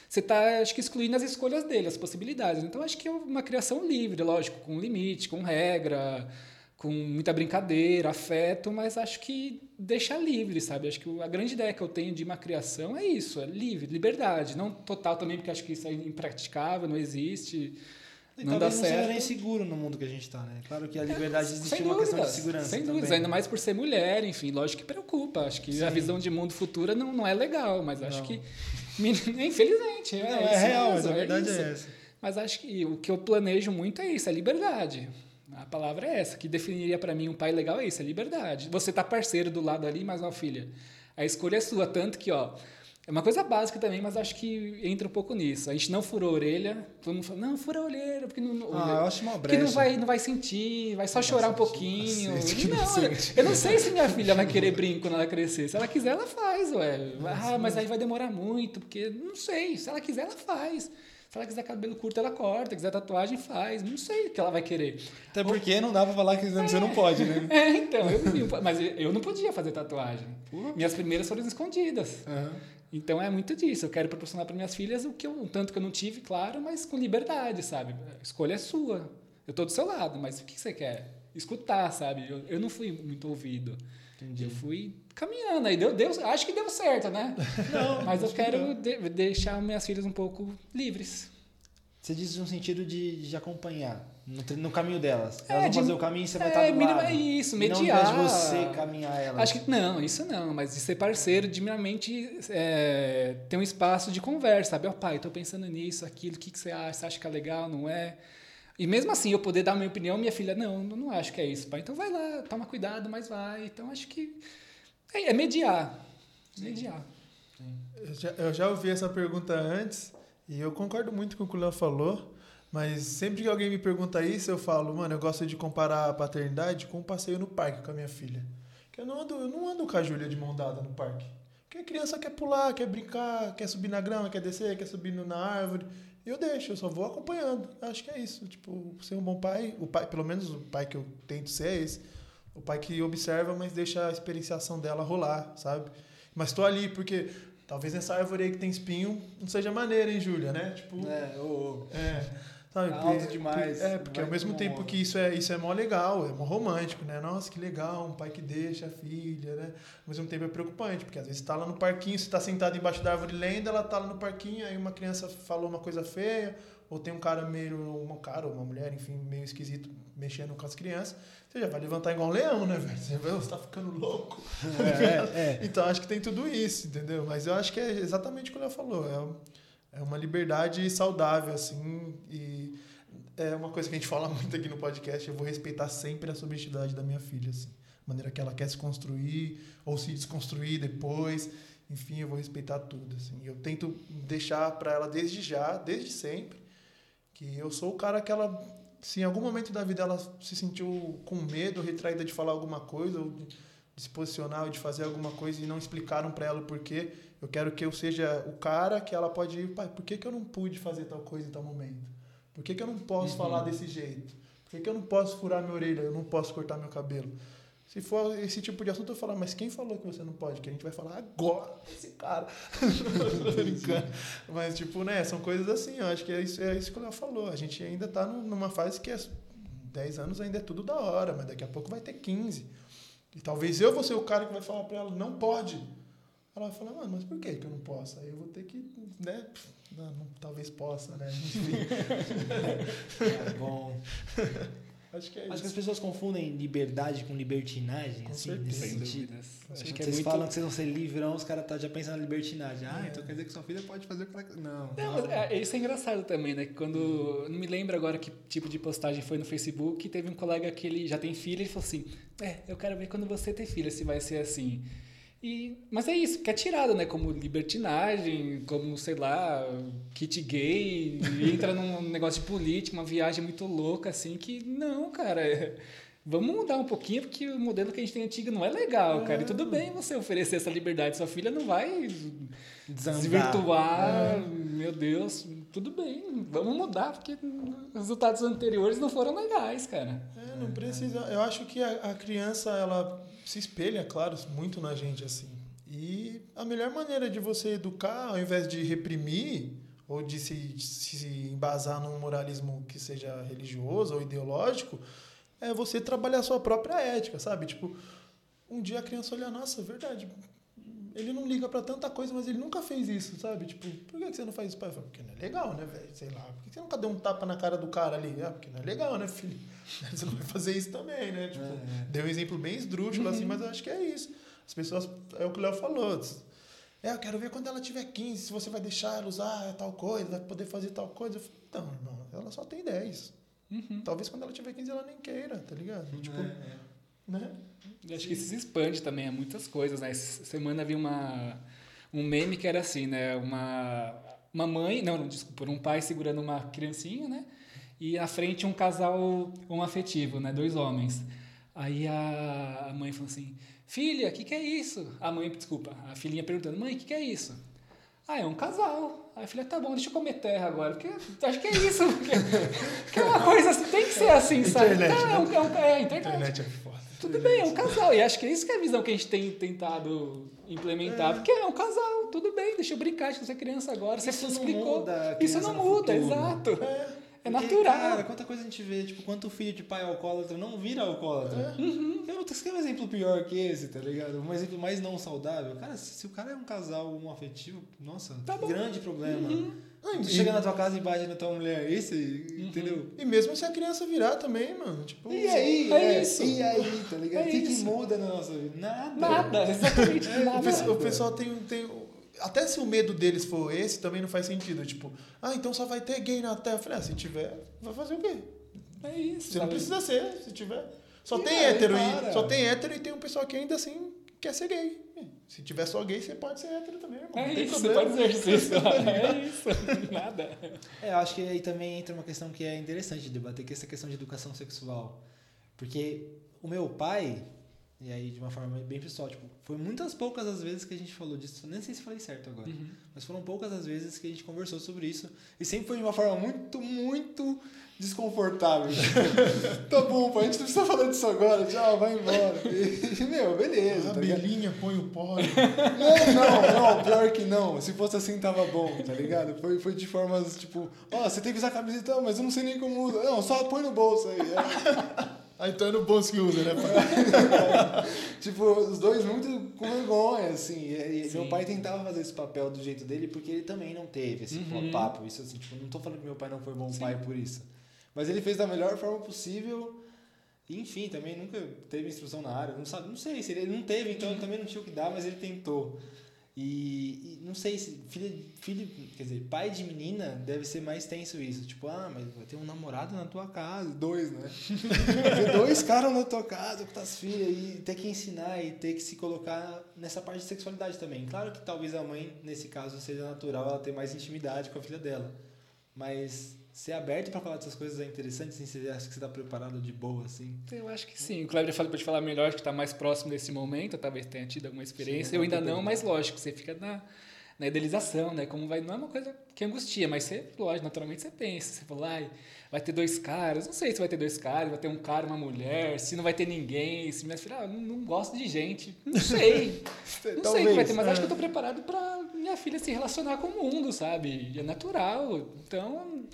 você está, acho que, excluindo as escolhas dele, as possibilidades. Então, acho que é uma criação livre, lógico, com limite, com regra, com muita brincadeira, afeto, mas acho que deixa livre, sabe? Acho que a grande ideia que eu tenho de uma criação é isso, é livre, liberdade. Não total também, porque acho que isso é impraticável, não existe. E não dá certo. não seja nem seguro no mundo que a gente está, né? Claro que a liberdade é, existe uma questão de segurança. Sem dúvida, ainda mais por ser mulher, enfim, lógico que preocupa. Acho que Sim. a visão de mundo futura não, não é legal, mas não. acho que. Infelizmente. É, não, é, é real, mas a verdade é, é essa. Mas acho que o que eu planejo muito é isso, é liberdade. A palavra é essa, que definiria para mim um pai legal é isso, é liberdade. Você tá parceiro do lado ali, mas uma filha. A escolha é sua, tanto que, ó, é uma coisa básica também, mas acho que entra um pouco nisso. A gente não furou a orelha, todo mundo fala, não, fura a orelha, porque não, ah, eu acho uma brecha. Porque não vai, não vai sentir, vai só chorar um pouquinho. Não, eu não sei se minha filha vai querer brinco quando ela crescer. Se ela quiser, ela faz, ué. Ah, mas aí vai demorar muito, porque não sei. Se ela quiser, ela faz. Se ela quiser cabelo curto, ela corta. Quiser tatuagem, faz. Não sei o que ela vai querer. Até porque não dá pra falar que você não pode, né? É, então. Eu, mas eu não podia fazer tatuagem. Minhas primeiras foram escondidas. Uhum. Então é muito disso. Eu quero proporcionar para minhas filhas o que eu, um tanto que eu não tive, claro, mas com liberdade, sabe? A escolha é sua. Eu tô do seu lado, mas o que você quer? Escutar, sabe? Eu, eu não fui muito ouvido. Entendi. Eu fui caminhando aí. Deu, deu, acho que deu certo, né? Não, Mas eu quero de, deixar minhas filhas um pouco livres. Você diz no sentido de, de acompanhar no, no, caminho delas. Elas é, vão de, fazer o caminho e você vai estar do lado. É isso, mediar. Não de você caminhar elas. Acho que não, isso não, mas de ser parceiro, de minimamente é, ter um espaço de conversa, sabe? Ó, oh, pai, estou pensando nisso, aquilo, o que, que você acha? Você acha que é legal, não é? E mesmo assim, eu poder dar minha opinião, minha filha, não, não acho que é isso, pai. Então vai lá, toma cuidado, mas vai. Então acho que é, é mediar. Sim. Mediar. Sim. Eu, já, eu já ouvi essa pergunta antes e eu concordo muito com o que o Léo falou. Mas sempre que alguém me pergunta isso, eu falo, mano, eu gosto de comparar a paternidade com um passeio no parque com a minha filha. Que eu não ando, eu não ando com a Júlia de mão dada no parque. Porque a criança quer pular, quer brincar, quer subir na grama, quer descer, quer subir na árvore. Eu deixo, eu só vou acompanhando. Acho que é isso. Tipo, ser um bom pai, o pai, pelo menos o pai que eu tento ser é esse. O pai que observa, mas deixa a experienciação dela rolar, sabe? Mas tô ali porque talvez nessa árvore aí que tem espinho não seja maneira, hein, Júlia, né? Tipo, é, ou... é. Sabe? É alto demais. É, porque ao mesmo tempo que isso é, isso é mó legal, é mó romântico, né? Nossa, que legal, um pai que deixa a filha, né? Ao mesmo tempo é preocupante, porque às vezes está lá no parquinho, você está sentado embaixo da árvore lendo, ela está lá no parquinho, aí uma criança falou uma coisa feia, ou tem um cara meio, uma cara ou uma mulher, enfim, meio esquisito mexendo com as crianças, você já vai levantar igual um leão, né, velho? Você, vai, você tá ficando louco. É, é, é. Então acho que tem tudo isso, entendeu? Mas eu acho que é exatamente o que ela falou. É É uma liberdade saudável, assim, e é uma coisa que a gente fala muito aqui no podcast, eu vou respeitar sempre a subjetividade da minha filha, assim. A maneira que ela quer se construir ou se desconstruir depois. Enfim, eu vou respeitar tudo, assim. Eu tento deixar para ela desde já, desde sempre, que eu sou o cara que ela se em algum momento da vida ela se sentiu com medo, retraída de falar alguma coisa ou de, de se posicionar ou de fazer alguma coisa e não explicaram para ela o porquê, eu quero que eu seja o cara que ela pode ir, pai, por que, que eu não pude fazer tal coisa em tal momento? Por que, que eu não posso uhum. falar desse jeito? Por que, que eu não posso furar minha orelha? Eu não posso cortar meu cabelo? Se for esse tipo de assunto, eu falar, mas quem falou que você não pode? Que a gente vai falar agora esse cara. brincando. Mas, tipo, né, são coisas assim, eu acho que é isso, é isso que o Léo falou. A gente ainda tá numa fase que é 10 anos ainda é tudo da hora, mas daqui a pouco vai ter 15. E talvez eu vou ser o cara que vai falar para ela, não pode. Ela vai falar, mano, mas por que, que eu não posso? Aí eu vou ter que, né? Não, não, talvez possa, né? Enfim. é bom. Acho que é Acho isso. que as pessoas confundem liberdade com libertinagem, com assim, certeza. nesse sentido. Acho que é vocês muito... falam que vocês vão ser livrão, os caras estão tá já pensando na libertinagem. Ah, é. então quer dizer que sua filha pode fazer o que ela... Não. Não, não. É, isso é engraçado também, né? Quando... Não me lembro agora que tipo de postagem foi no Facebook, teve um colega que ele já tem filha e falou assim, é, eu quero ver quando você ter filha, se vai ser assim. E, mas é isso, que é tirado, né? Como libertinagem, como, sei lá, kit gay, entra num negócio de política, uma viagem muito louca, assim, que não, cara. É, vamos mudar um pouquinho, porque o modelo que a gente tem antigo não é legal, é. cara. E tudo bem você oferecer essa liberdade. Sua filha não vai Desandar. desvirtuar, é. meu Deus. Tudo bem, vamos mudar, porque os resultados anteriores não foram legais, cara. É, não precisa. Eu acho que a, a criança, ela se espelha, claro, muito na gente assim. E a melhor maneira de você educar, ao invés de reprimir ou de se, se embasar num moralismo que seja religioso ou ideológico, é você trabalhar a sua própria ética, sabe? Tipo, um dia a criança olha, nossa, é verdade, ele não liga para tanta coisa, mas ele nunca fez isso, sabe? Tipo, por que você não faz isso, pai? Falo, porque não é legal, né, velho? Sei lá. Por que você nunca deu um tapa na cara do cara ali? Ah, porque não é legal, né, filho? Você não vai fazer isso também, né? Tipo, é, é. deu um exemplo bem esdrúxulo, assim, uhum. assim, mas eu acho que é isso. As pessoas, é o que o Léo falou. É, eu quero ver quando ela tiver 15, se você vai deixar ela usar tal coisa, vai poder fazer tal coisa. Eu falei, então, irmão, ela só tem 10. Uhum. Talvez quando ela tiver 15 ela nem queira, tá ligado? Tipo, é, é. né? Eu acho que isso se expande também a muitas coisas, né? Essa semana vi uma, um meme que era assim, né? Uma, uma mãe, não, desculpa, um pai segurando uma criancinha, né? E à frente um casal homoafetivo, né? Dois homens. Aí a, mãe falou assim, filha, o que, que é isso? A mãe, desculpa, a filhinha perguntando, mãe, o que, que é isso? Ah, é um casal. Aí a filha, tá bom, deixa eu comer terra agora, porque acho que é isso. Porque, porque é uma coisa assim, tem que ser assim, sabe? Internet, tá, né? é, um, é, um, é, internet. internet é foda. Tudo bem, é um casal. E acho que é isso que é a visão que a gente tem tentado implementar. É. Porque é um casal, tudo bem, deixa eu brincar, você é criança agora, isso você explicou. Muda, isso não muda, exato. É. É natural. Cara, quanta coisa a gente vê, tipo, quanto filho de pai alcoólatra não vira alcoólatra. É. Uhum. Eu, você quer um exemplo pior que esse, tá ligado? Um exemplo mais não saudável. Cara, se, se o cara é um casal um afetivo, nossa, tá grande problema. Uhum. Tu chega na tua casa e bate na tua mulher, esse, uhum. entendeu? E mesmo se a criança virar também, mano. Tipo, e aí? É, é isso. E aí, tá ligado? É o que, que muda na nossa vida? Nada. Nada, exatamente é, nada. O pessoal, o pessoal tem, tem até se o medo deles for esse, também não faz sentido. Tipo, ah, então só vai ter gay na Terra. Eu falei, ah, se tiver, vai fazer o quê? É isso. Você não precisa ser, se tiver. Só e tem aí, hétero e, só tem hétero e tem um pessoal que ainda assim quer ser gay. Se tiver só gay, você pode ser hétero também, irmão. É isso, você pode exercer isso. é isso, nada. É, eu acho que aí também entra uma questão que é interessante de debater, que é essa questão de educação sexual. Porque o meu pai, e aí, de uma forma bem pessoal, tipo, foi muitas poucas as vezes que a gente falou disso. Nem sei se falei certo agora. Uhum. Mas foram poucas as vezes que a gente conversou sobre isso. E sempre foi de uma forma muito, muito desconfortável. tá bom, pai, a gente não precisa falar disso agora. Tchau, vai embora. E, meu, beleza. A tá belinha põe o pó. Não, não, não, pior que não. Se fosse assim, tava bom, tá ligado? Foi, foi de formas, tipo, ó, oh, você tem que usar a camiseta, mas eu não sei nem como usa. Não, só põe no bolso aí. É. Aí então é no bolso que usa, né, pai? tipo, os dois muito com vergonha, assim. E meu pai tentava fazer esse papel do jeito dele porque ele também não teve esse uhum. papo. Isso assim, tipo, não tô falando que meu pai não foi bom Sim. pai por isso. Mas ele fez da melhor forma possível. Enfim, também nunca teve instrução na área. Não, sabe, não sei, se ele não teve, então ele também não tinha o que dar, mas ele tentou. E, e não sei se filho, filho, quer dizer, pai de menina deve ser mais tenso isso. Tipo, ah, mas vai ter um namorado na tua casa, dois, né? Dois caras na tua casa com tuas filhas e ter que ensinar e ter que se colocar nessa parte de sexualidade também. Claro que talvez a mãe, nesse caso, seja natural ela ter mais intimidade com a filha dela. Mas ser aberto para falar dessas coisas é interessante, assim, você acha que você está preparado de boa, assim? Eu acho que sim. O Kleber falou para te falar melhor, que está mais próximo desse momento, talvez tenha tido alguma experiência. Sim, eu ainda não, mas lógico, você fica na, na idealização, né? Como vai, não é uma coisa que angustia, mas você, lógico, naturalmente você pensa, você fala, ai, vai ter dois caras, não sei se vai ter dois caras, vai ter um cara e uma mulher, se não vai ter ninguém, se minha filha, ah, não, não gosto de gente, não sei. Não sei o que vai ter, mas acho que eu tô preparado para minha filha se relacionar com o mundo, sabe? E é natural. Então,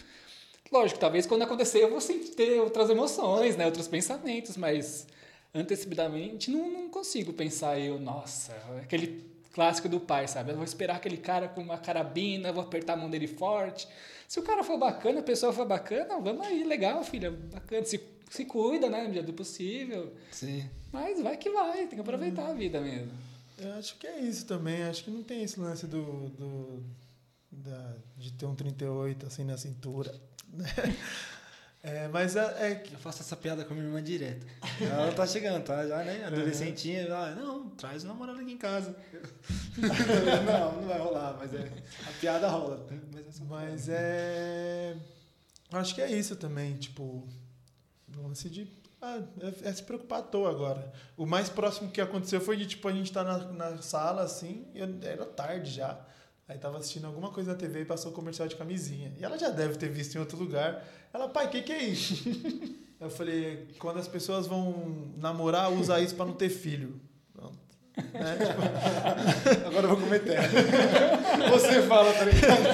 lógico, talvez quando acontecer eu vou sentir ter outras emoções, né? Outros pensamentos, mas antecipadamente não, não consigo pensar eu, nossa, aquele clássico do pai, sabe? Eu vou esperar aquele cara com uma carabina, vou apertar a mão dele forte. Se o cara for bacana, a pessoa for bacana, vamos aí, legal, filha, bacana. Se, se cuida, né, no dia do possível. Sim. Mas vai que vai, tem que aproveitar a vida mesmo. Eu acho que é isso também. Acho que não tem esse lance do, do da, de ter um 38 assim na cintura. É, mas é, é que Eu faço essa piada com a minha irmã direto. Ela tá chegando, tá? Já, né? Adolescentinha. Ah, não, traz o namorado aqui em casa. não, não vai rolar, mas é. A piada rola. Mas é Mas é. Acho que é isso também, tipo. lance de. Ah, é, é se preocupar à toa agora. O mais próximo que aconteceu foi de, tipo, a gente tá na, na sala, assim, eu- era tarde já. Aí tava assistindo alguma coisa na TV e passou o comercial de camisinha. E ela já deve ter visto em outro lugar. Ela, pai, o que, que é isso? eu falei, quando as pessoas vão namorar, usa isso pra não ter filho. Pronto. Né? Tipo, Agora eu vou comer terra. Você fala, tá ligado?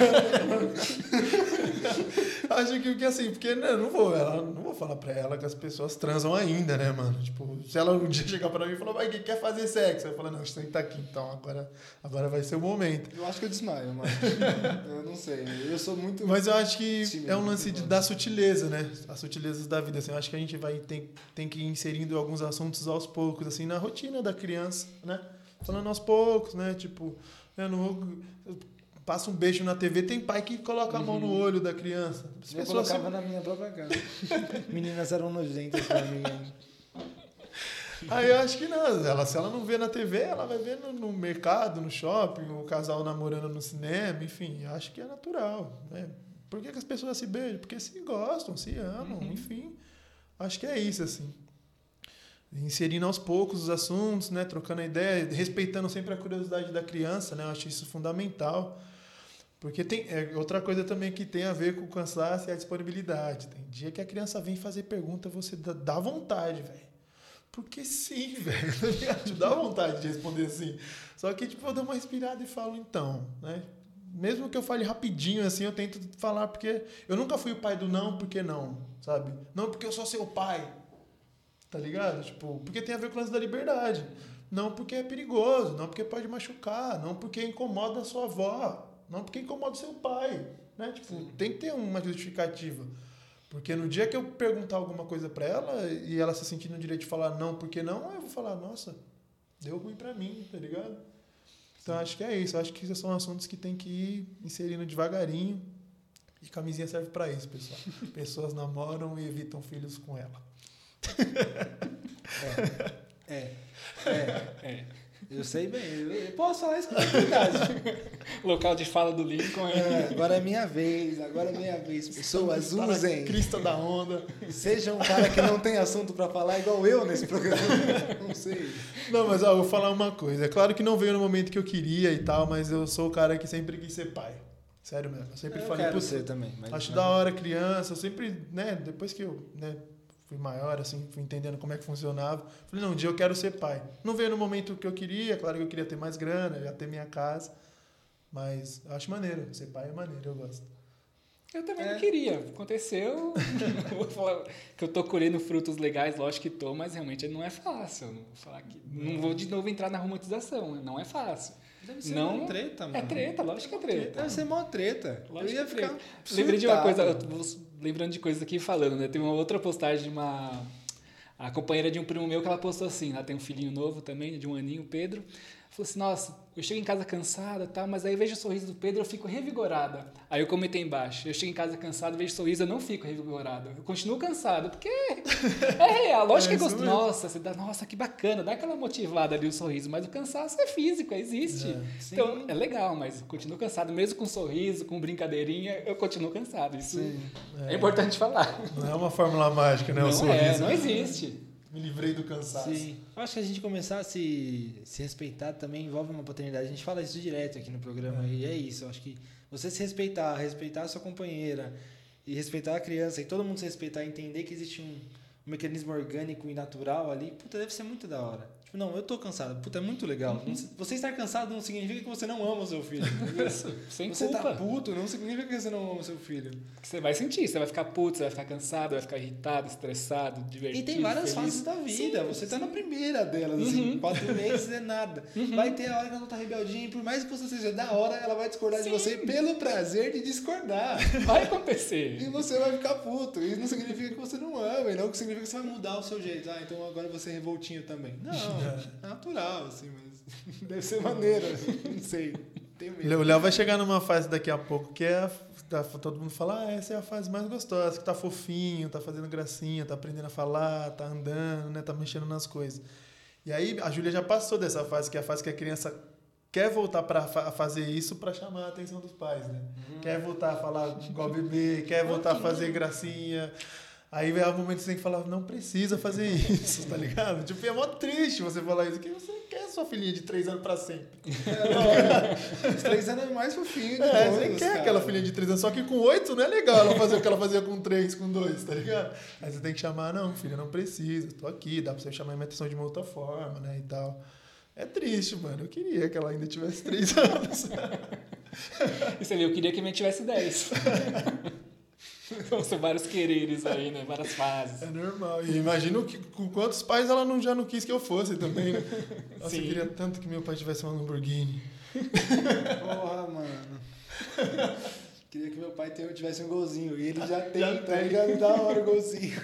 Acho que, que assim, porque né, não vou, ela, não vou falar pra ela que as pessoas transam ainda, né, mano? Tipo, se ela um dia chegar pra mim e falar, vai, quer fazer sexo? Eu falo, não, você tem que estar aqui, então agora, agora vai ser o momento. Eu acho que eu desmaio, mano. Eu não sei. Eu sou muito. Mas eu acho que Tímido, é um lance de, muito da sutileza, né? As sutilezas da vida. Assim, eu acho que a gente vai tem, tem que ir inserindo alguns assuntos aos poucos, assim, na rotina da criança, né? Falando aos poucos, né? Tipo, eu não vou. Passa um beijo na TV, tem pai que coloca a mão no olho da criança. As Eu colocava na minha própria casa. Meninas eram nojentas pra mim. Aí eu acho que não. Ela, se ela não vê na TV, ela vai ver no, no mercado, no shopping, o casal namorando no cinema, enfim. Acho que é natural. Né? Por que, que as pessoas se beijam? Porque se gostam, se amam, enfim. Acho que é isso, assim. Inserindo aos poucos os assuntos, né? Trocando a ideia, respeitando sempre a curiosidade da criança, né? Eu acho isso fundamental. Porque tem é, outra coisa também que tem a ver com o cansaço e a disponibilidade. Tem dia que a criança vem fazer pergunta, você dá, dá vontade, velho. Porque sim, velho. tá? Dá vontade de responder assim. Só que, tipo, eu dou uma respirada e falo, então, né? Mesmo que eu fale rapidinho assim, eu tento falar porque eu nunca fui o pai do não, porque não, sabe? Não porque eu sou seu pai. Tá ligado? Tipo, porque tem a ver com o lance da liberdade. Não porque é perigoso, não porque pode machucar, não porque incomoda a sua avó, não porque incomoda o seu pai, né? Tipo, tem que ter uma justificativa. Porque no dia que eu perguntar alguma coisa pra ela e ela se sentir no direito de falar não, porque não, eu vou falar, nossa, deu ruim pra mim, tá ligado? Então acho que é isso. Acho que esses são assuntos que tem que ir inserindo devagarinho. E camisinha serve pra isso, pessoal. Pessoas namoram e evitam filhos com ela. É. É. É. Eu sei bem. Eu posso falar isso com tranquilidade. Local de fala do Lincoln é. Agora é minha vez. Agora é minha vez. Pessoas, usem. Crista da onda. Seja um cara que não tem assunto pra falar igual eu nesse programa. Não sei. Não, mas ó, eu vou falar uma coisa. É claro que não veio no momento que eu queria e tal, mas eu sou o cara que sempre quis ser pai. Sério mesmo. Eu sempre Eu falei, "Putz, ser também. Mas Acho da hora criança, eu sempre, né, depois que eu, né, fui maior, assim, fui entendendo como é que funcionava, falei, não, um dia eu quero ser pai. Não veio no momento que eu queria, claro que eu queria ter mais grana, já ter minha casa, mas eu acho maneiro, ser pai é maneiro, eu gosto. Eu também É. não queria. Aconteceu. Não vou falar que eu tô colhendo frutos legais, lógico que tô, mas realmente não é fácil. Não vou, falar que, não vou de novo entrar na romantização, não é fácil. Deve ser Não, treta, mano. É treta, lógico que é treta. Deve ser mó treta. Lógico eu ia é ficar. treta. Lembrei de uma surtado. coisa, eu vou lembrando de coisas aqui falando, né? Tem uma outra postagem de uma. A companheira de um primo meu que ela postou assim, ela tem um filhinho novo também, de um aninho, Pedro. Falou assim, nossa, eu chego em casa cansada tal, mas aí eu vejo o sorriso do Pedro, eu fico revigorada. Aí eu comentei embaixo, eu chego em casa cansada, vejo o sorriso, eu não fico revigorada. Eu continuo cansada, porque é real, lógico É que é isso gostoso. Nossa, você dá, nossa, que bacana, dá aquela motivada ali o sorriso, mas o cansaço é físico, existe. É. Então, Sim. é legal, mas eu continuo cansado, mesmo com sorriso, com brincadeirinha, eu continuo cansado. Isso é, importante falar. Não é uma fórmula mágica, né? o não sorriso. é, não existe. Me livrei do cansaço. Sim. Eu acho que a gente começar a se, se respeitar também envolve uma paternidade. A gente fala isso direto aqui no programa e é isso. Eu acho que você se respeitar, respeitar a sua companheira e respeitar a criança e todo mundo se respeitar e entender que existe um, um mecanismo orgânico e natural ali, puta, deve ser muito da hora. Tipo, não, eu tô cansado. Puta, é muito legal. Se- Você estar cansado não significa que você não ama o seu filho. Isso, sem você culpa. tá puto não significa que você não ama o seu filho. Você vai sentir, você vai ficar puto, você vai ficar cansado, vai ficar irritado, estressado, divertido. E tem várias feliz. fases da vida. Sim, você tá sim. na primeira delas, assim, quatro meses é nada. Vai ter a hora que ela tá rebeldinha, e por mais que você seja da hora, ela vai discordar de Sim. você pelo prazer de discordar. Vai acontecer. E você vai ficar puto. Isso não significa que você não ama, e não que significa que você vai mudar o seu jeito. Ah, então agora você é revoltinho também. Não, é natural, assim, mas deve ser maneiro. Não sei. O Léo vai chegar numa fase daqui a pouco que é. tá- todo mundo fala, ah, essa é a fase mais gostosa, que tá fofinho, tá fazendo gracinha, tá aprendendo a falar, tá andando, né? Tá mexendo nas coisas. E aí a Júlia já passou dessa fase, que é a fase que a criança quer voltar para fazer isso para chamar a atenção dos pais, né? Quer voltar a falar igual bebê, quer voltar a fazer gracinha. Aí vem o momento que você tem que falar, não precisa fazer isso, tá ligado? Tipo, é mó triste você falar isso, que você quer sua filhinha de três anos para sempre. Os três anos é mais fofinho de É, todos, você quer cara. aquela filhinha de 3 anos, só que com 8 não é legal ela fazer o que ela fazia com 3, com 2, tá ligado? Aí você tem que chamar, não, filha, não precisa, tô aqui, dá pra você chamar minha atenção de uma outra forma, né, e tal. É triste, mano, eu queria que ela ainda tivesse 3 anos. Você viu, eu queria que a minha tivesse 10. Então, São vários quereres aí, né? Várias fases. É normal. E imagino que, com quantos pais ela não, já não quis que eu fosse também, né? Nossa, eu Sim. queria tanto que meu pai tivesse uma Lamborghini. Porra, mano. Queria que meu pai tivesse um golzinho. E ele já tem, Já tá tem. ligado? Da hora o golzinho.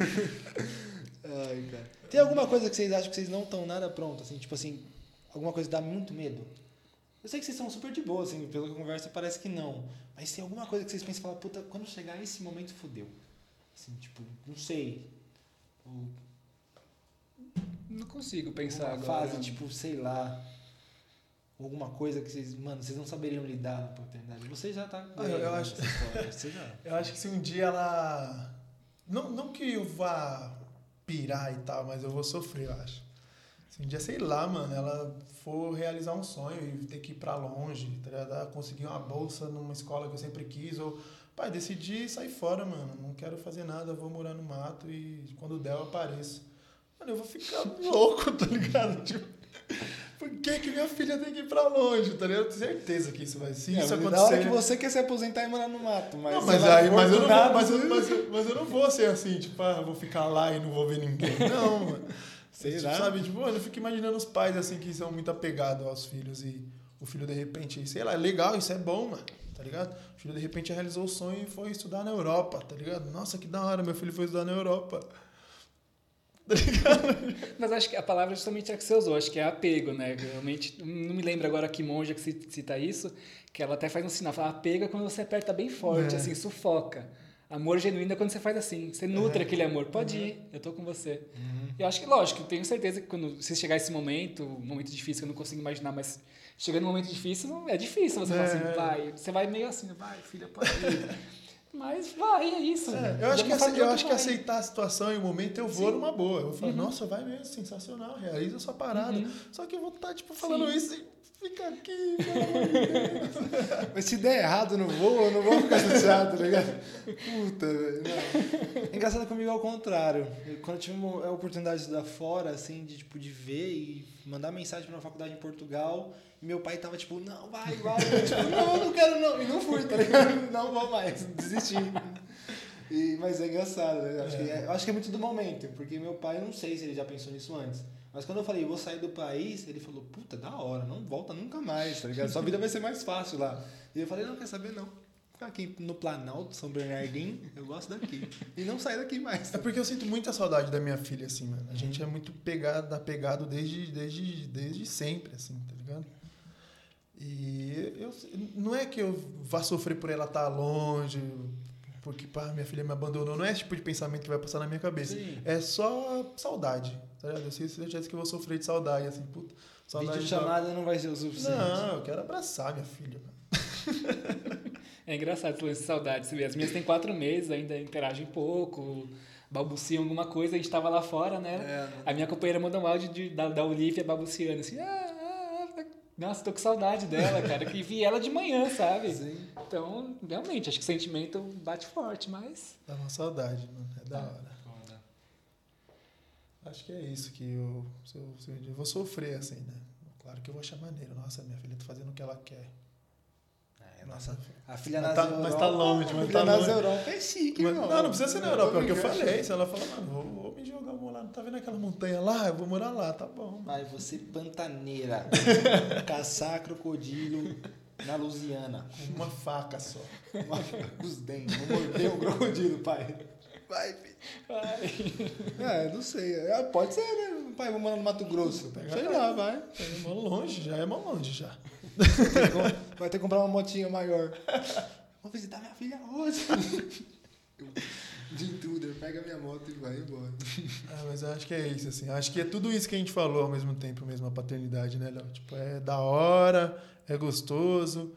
Ai, cara. Tem alguma coisa que vocês acham que vocês não estão nada pronto, assim? Tipo assim, alguma coisa que dá muito medo? Eu sei que vocês são super de boa, assim, pela conversa parece que não. Mas tem alguma coisa que vocês pensam e falam, puta, quando chegar esse momento, fodeu. Assim, tipo, não sei. Ou Não consigo pensar uma agora. fase, tipo, sei lá. Alguma coisa que vocês, mano, vocês não saberiam lidar na paternidade. Você já tá. Ah, eu- eu acho- Você já. Eu acho que se um dia ela. Não, não que eu vá pirar e tal, mas eu vou sofrer, eu acho. Um dia, sei lá, mano, ela for realizar um sonho e ter que ir pra longe, tá ligado? Conseguir uma bolsa numa escola que eu sempre quis, ou, pai, decidi sair fora, mano, não quero fazer nada, vou morar no mato e quando der eu apareço. Mano, eu vou ficar louco, tá ligado? Tipo, por que, que minha filha tem que ir pra longe, tá ligado? Eu tenho certeza que isso vai. Se É, isso acontecer. Da hora que você quer se aposentar e morar no mato, mas. Não, mas aí, mas eu, não vou, mas, eu, mas, eu, mas eu não vou ser assim, tipo, ah, vou ficar lá e não vou ver ninguém. Não, mano. Será? Tipo, sabe, tipo, mano, eu fico imaginando os pais assim que são muito apegados aos filhos e o filho de repente, sei lá, é legal, isso é bom, mano, tá ligado? O filho de repente realizou o sonho e foi estudar na Europa, tá ligado? Nossa, que da hora, meu filho foi estudar na Europa. Tá ligado? Mas acho que a palavra justamente é a que você usou, acho que é apego, né? Realmente, não me lembro agora que monja que ci- cita isso, que ela até faz um sinal, fala apego é quando você aperta bem forte, É. assim, sufoca. Amor genuíno é quando você faz assim, você nutre aquele amor, pode ir, eu tô com você. Eu acho que, lógico, tenho certeza que quando você chegar esse momento, um momento difícil que eu não consigo imaginar, mas chegando num momento difícil, é difícil você falar É. assim, vai, você vai meio assim, vai, filha, pode ir. Mas vai, é isso. É, eu acho, que, eu acho que aceitar a situação e o momento eu vou Sim. numa boa. Eu vou falar, nossa, vai mesmo, sensacional, realiza a sua parada. Uhum. Só que eu vou estar, tipo, falando Sim. isso e fica aqui, pelo amor de Deus. Mas se der errado no voo, eu não vou ficar chateado, tá ligado? Puta, velho. É engraçado comigo ao contrário. Eu, quando eu tive a oportunidade de estudar fora, assim, de, tipo, de ver e mandar mensagem pra uma faculdade em Portugal, meu pai tava tipo, não, vai, vai. Eu, tipo, não, não quero não. E não fui, tá ligado? Não vou mais, desisti. E, mas é engraçado, né? Eu acho, Que é, eu acho que é muito do momento, porque meu pai, eu não sei se ele já pensou nisso antes. Mas quando eu falei, vou sair do país, ele falou, puta, da hora, não volta nunca mais, tá ligado? Sua vida vai ser mais fácil lá. E eu falei, não, quer saber, não. Ficar aqui no Planalto, São Bernardino, eu gosto daqui. E não sair daqui mais. É porque eu sinto muita saudade da minha filha, assim, mano. A gente é muito pegado, apegado desde, desde, desde sempre, assim, tá ligado? E eu, não é que eu vá sofrer por ela estar longe, porque pá, minha filha me abandonou. Não é esse tipo de pensamento que vai passar na minha cabeça. Sim. É só saudade. Tá ligado? Eu sei tivesse que eu vou sofrer de saudade, assim, puta. Saudade Vídeo da- chamada não vai ser o suficiente. Não, eu quero abraçar minha filha. É engraçado esse lance de saudade. As minhas têm quatro meses, ainda interagem pouco, balbuciam alguma coisa. A gente tava lá fora, né? É, A minha companheira mandou um áudio de, da, da Olivia balbuciando assim. Ah, nossa, tô com saudade dela, cara. Que vi ela de manhã, sabe? Sim. Então, realmente, acho que o sentimento bate forte, mas. Dá uma saudade, mano. É da Ah. hora. Acho que é isso que eu, se eu, se eu, eu vou sofrer, assim, né? Claro que eu vou achar maneiro. Nossa, minha filha tá fazendo o que ela quer. Nossa, a filha Mas nas tá- Europa. mas tá longe, mas a filha tá nas longe. Europa é chique, Mas- irmão. não, não precisa ser na Europa, é o que eu falei. Se ela fala, mano, vou, vou me jogar, vou lá, não tá vendo aquela montanha lá? Eu vou morar lá, tá bom. Vai, você pantaneira. caçar crocodilo na Lusiana. Com uma faca só. Uma- Os dentes. Vou morder um crocodilo, pai. Vai, filho. É, não sei. É, pode ser, né? Pai, vou morar no Mato Grosso. Sei lá, vai. É mó longe já, é mó longe já. Vai ter que comprar uma motinha maior. Vou visitar minha filha hoje. De intruder, pega minha moto e vai embora. Ah, mas eu acho que é isso, assim. Acho que é tudo isso que a gente falou ao mesmo tempo, mesmo a paternidade, né, Léo? Tipo, é da hora, é gostoso.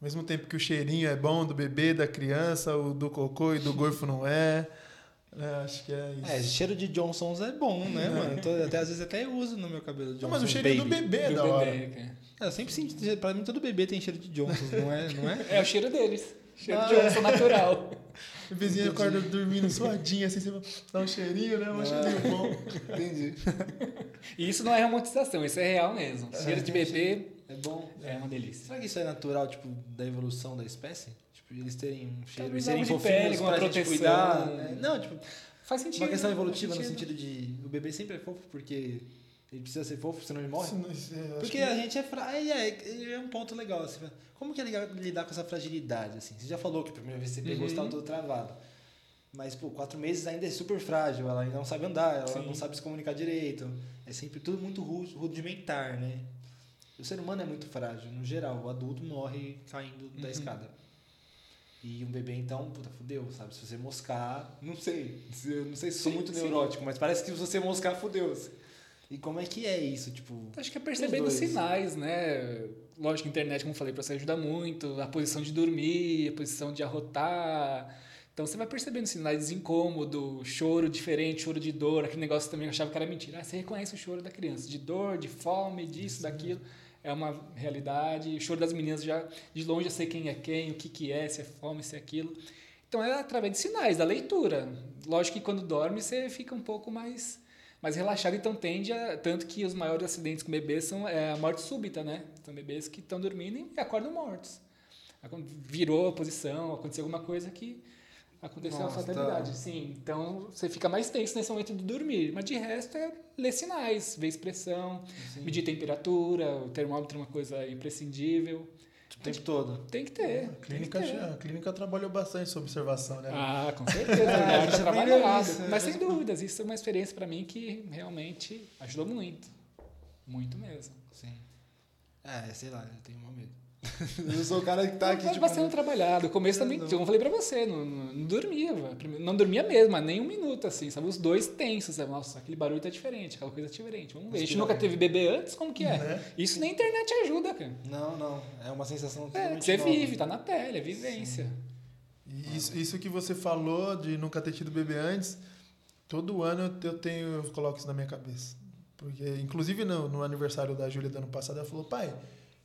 Ao mesmo tempo que o cheirinho é bom do bebê, da criança, o do cocô e do gorfo não é. É, acho que é isso. É, cheiro de Johnsons é bom, né, mano? Tô- até às vezes até eu uso no meu cabelo Johnsons Não, mas o cheirinho do bebê é do da hora. bebê, cara. É, eu sempre senti, pra mim todo bebê tem cheiro de Johnsons, não é? Não é? É o cheiro deles. Cheiro Ah, de onça natural. O bebezinho acorda dormindo suadinho, assim, você dá um cheirinho, né? Um Ah. cheirinho bom. Entendi. E isso não é romantização, isso é real mesmo. Cheiro de bebê É bom. é uma delícia. Será que isso é natural, tipo, da evolução da espécie? Eles terem um cheiro, Talvez serem fofinhos pra gente proteção. cuidar? né? Não, tipo, Faz sentido. uma questão evolutiva no sentido de o bebê sempre é fofo porque ele precisa ser fofo, senão ele morre. Isso não- isso é- Porque que- a gente é frágil. É, é, é um ponto legal. Assim, como que é ligar- lidar com essa fragilidade? Assim? Você já falou que a primeira vez que você pegou, Uhum. você estava todo travado. Mas, pô, quatro meses ainda é super frágil. Ela ainda não sabe andar, ela Sim. não sabe se comunicar direito. É sempre tudo muito ru- rudimentar, né? O ser humano é muito frágil, no geral. O adulto morre caindo da Uhum. escada. E um bebê, então, puta, fudeu, sabe? Se você moscar, não sei. Se- Eu não sei se sou Sim, muito sim. neurótico, mas parece que se você moscar, fudeu. E como é que é isso? Tipo, Acho que é percebendo sinais, né? Lógico, a internet, como eu falei, para você ajuda muito. A posição de dormir, a posição de arrotar. Então você vai percebendo sinais de incômodo, choro diferente, choro de dor, aquele negócio também eu achava que era mentira. Ah, você reconhece o choro da criança, de dor, de fome, disso, daquilo. É uma realidade. O choro das meninas já de longe eu sei quem é quem, o que, que é, se é fome, se é aquilo. Então é através de sinais, da leitura. Lógico que quando dorme você fica um pouco mais, mais relaxado, então tende a. Tanto que os maiores acidentes com bebês são é, a morte súbita, né? São bebês que estão dormindo e acordam mortos. Virou a posição, aconteceu alguma coisa que aconteceu Nossa, a fatalidade. tá. Sim, então você fica mais tenso nesse momento de dormir. Mas de resto é ler sinais, ver expressão, medir temperatura, o termômetro é uma coisa imprescindível. o tempo todo. Tem que ter. A clínica, que ter. a clínica trabalhou bastante sobre observação, né? Ah, com certeza. Né? a gente trabalhado. isso, Mas né? sem dúvidas, isso é uma experiência para mim que realmente ajudou muito. Muito mesmo. Sim. É, sei lá, eu tenho mau medo. Eu sou o cara que tá aqui, Mas tipo... bastante trabalhado. O começo também, Não. como eu falei pra você, não, não, dormia. Não dormia mesmo, mas nem um minuto, assim. Sabe? Os dois tensos. Sabe? Nossa, aquele barulho tá diferente, aquela coisa tá diferente. Vamos ver. A gente nunca teve bebê antes, como que é? Né? Isso na internet ajuda, cara. Não, não. É uma sensação É, totalmente você nova. vive, tá na pele, é vivência. Isso, isso que você falou de nunca ter tido bebê antes, todo ano eu tenho, eu coloco isso na minha cabeça. Porque, inclusive, no, no aniversário da Júlia do ano passado, ela falou, pai,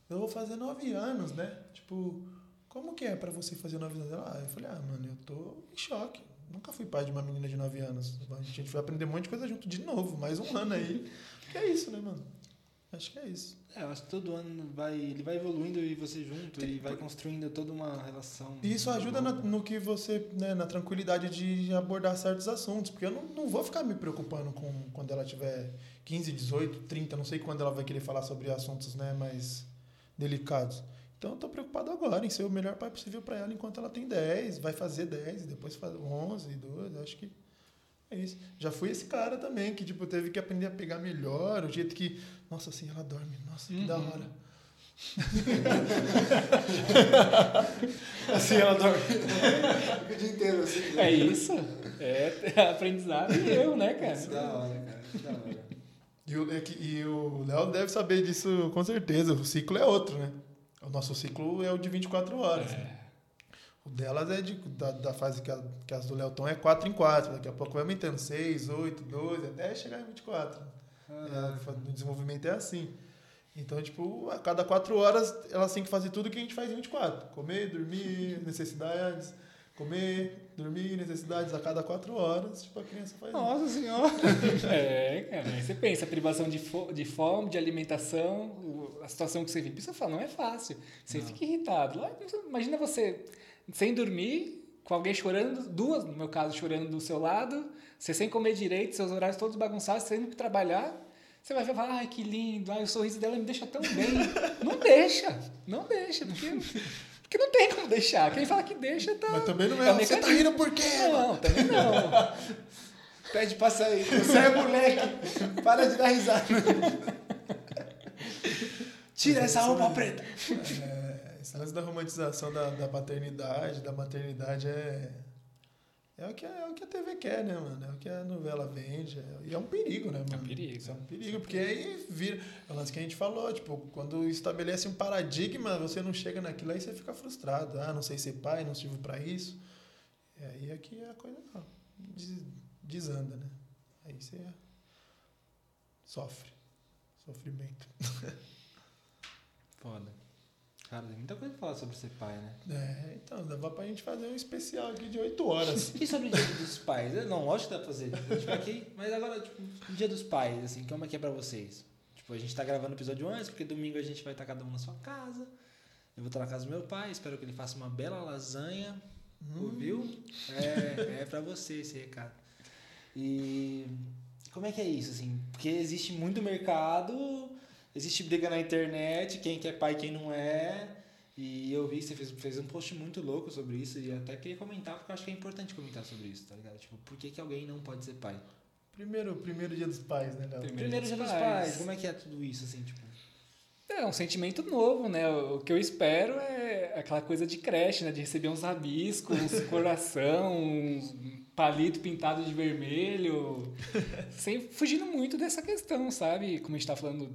eu vou fazer nove anos, né? Tipo, como que é pra você fazer nove anos? Ela, ah, eu falei, ah, mano, eu tô em choque. Nunca fui pai de uma menina de nove anos. A gente vai aprender um monte de coisa junto de novo, mais um ano aí. Que é isso, né, mano? Acho que é isso. É, eu acho que todo ano vai, ele vai evoluindo e você junto e vai construindo toda uma relação. E isso ajuda na- no que você, né, na tranquilidade de abordar certos assuntos, porque eu não, não vou ficar me preocupando com quando ela tiver 15, 18, 30, não sei quando ela vai querer falar sobre assuntos, né, mais delicados. Então eu tô preocupado agora em ser o melhor pai possível para ela enquanto ela tem 10, vai fazer 10, depois faz 11, 12, acho que é isso. Já fui esse cara também que tipo teve que aprender a pegar melhor, o jeito que, nossa, assim ela dorme, nossa, que da Uhum. hora. assim ela dorme o dia inteiro, assim. né? É isso. É aprendizado e eu, né, cara? Da hora, cara. Da hora. E o, é e o Léo deve saber disso com certeza. O ciclo é outro, né? O nosso ciclo é o de 24 horas. né? O delas é de, da, da fase que, a- que as do Léo estão é 4 em 4. Daqui a pouco vai aumentando 6, 8, 12, até chegar em 24. É, no desenvolvimento é assim. Então, tipo, a cada 4 horas elas têm que fazer tudo que a gente faz em 24. Comer, dormir, necessidades. Comer, dormir, necessidades. A cada 4 horas, tipo, a criança faz isso. Nossa senhora. É, cara. Aí você pensa, privação de, fo- de fome, de alimentação, a situação que você vive. Por isso eu falo, não é fácil. Você fica irritado. Lá, imagina você sem dormir, com alguém chorando, duas, no meu caso, chorando do seu lado, você sem comer direito, seus horários todos bagunçados, você tendo que trabalhar. Você vai falar, ai, que lindo, ai, o sorriso dela me deixa tão bem. não deixa, não deixa, porque, porque não tem como deixar. Quem fala que deixa tá. Mas também não é é. Você tá rindo por quê? mano?" Não, também não. Pede pra sair. Você é moleque. Para de dar risada. Tira essa roupa preta. É, esse lance da romantização da, da paternidade, da maternidade é. É o, que a, é o que a TV quer, né, mano? É o que a novela vende. é- e é um perigo, né, mano? um perigo. Isso é um perigo, porque aí vira. É o lance que a gente falou, tipo, quando estabelece um paradigma, você não chega naquilo, aí você fica frustrado. Ah, não sei ser pai, não sirvo pra isso. E aí é que a coisa ó, des- desanda, né? Aí você sofre. Sofrimento. Foda. Cara, tem muita coisa pra falar sobre ser pai, né? É, então, dava pra gente fazer um especial aqui de 8 horas. E sobre o dia dos pais? Eu Não, lógico que dá pra fazer. Tipo, aqui, mas agora, tipo, o dia dos pais, assim, como é que é pra vocês? Tipo, a gente tá gravando o episódio antes, porque domingo a gente vai estar cada um na sua casa. Eu vou estar na casa do meu pai, espero que ele faça uma bela lasanha. Ouviu? É, é pra você esse recado. E como é que é isso, assim? Porque existe muito mercado, existe briga na internet, quem que é pai, quem não é. E eu vi que você fez, fez um post muito louco sobre isso e até queria comentar, porque eu acho que é importante comentar sobre isso, tá ligado? Tipo, por que, que alguém não pode ser pai? Primeiro, primeiro dia dos pais, né, Léo? Primeiro Primeiro dia dos dos pais. pais, como é que é tudo isso, assim, tipo? É um sentimento novo, né? O que eu espero é aquela coisa de creche, né? De receber uns rabiscos, uns coração, uns palito pintado de vermelho. Sem, fugindo muito dessa questão, sabe? Como a gente tá falando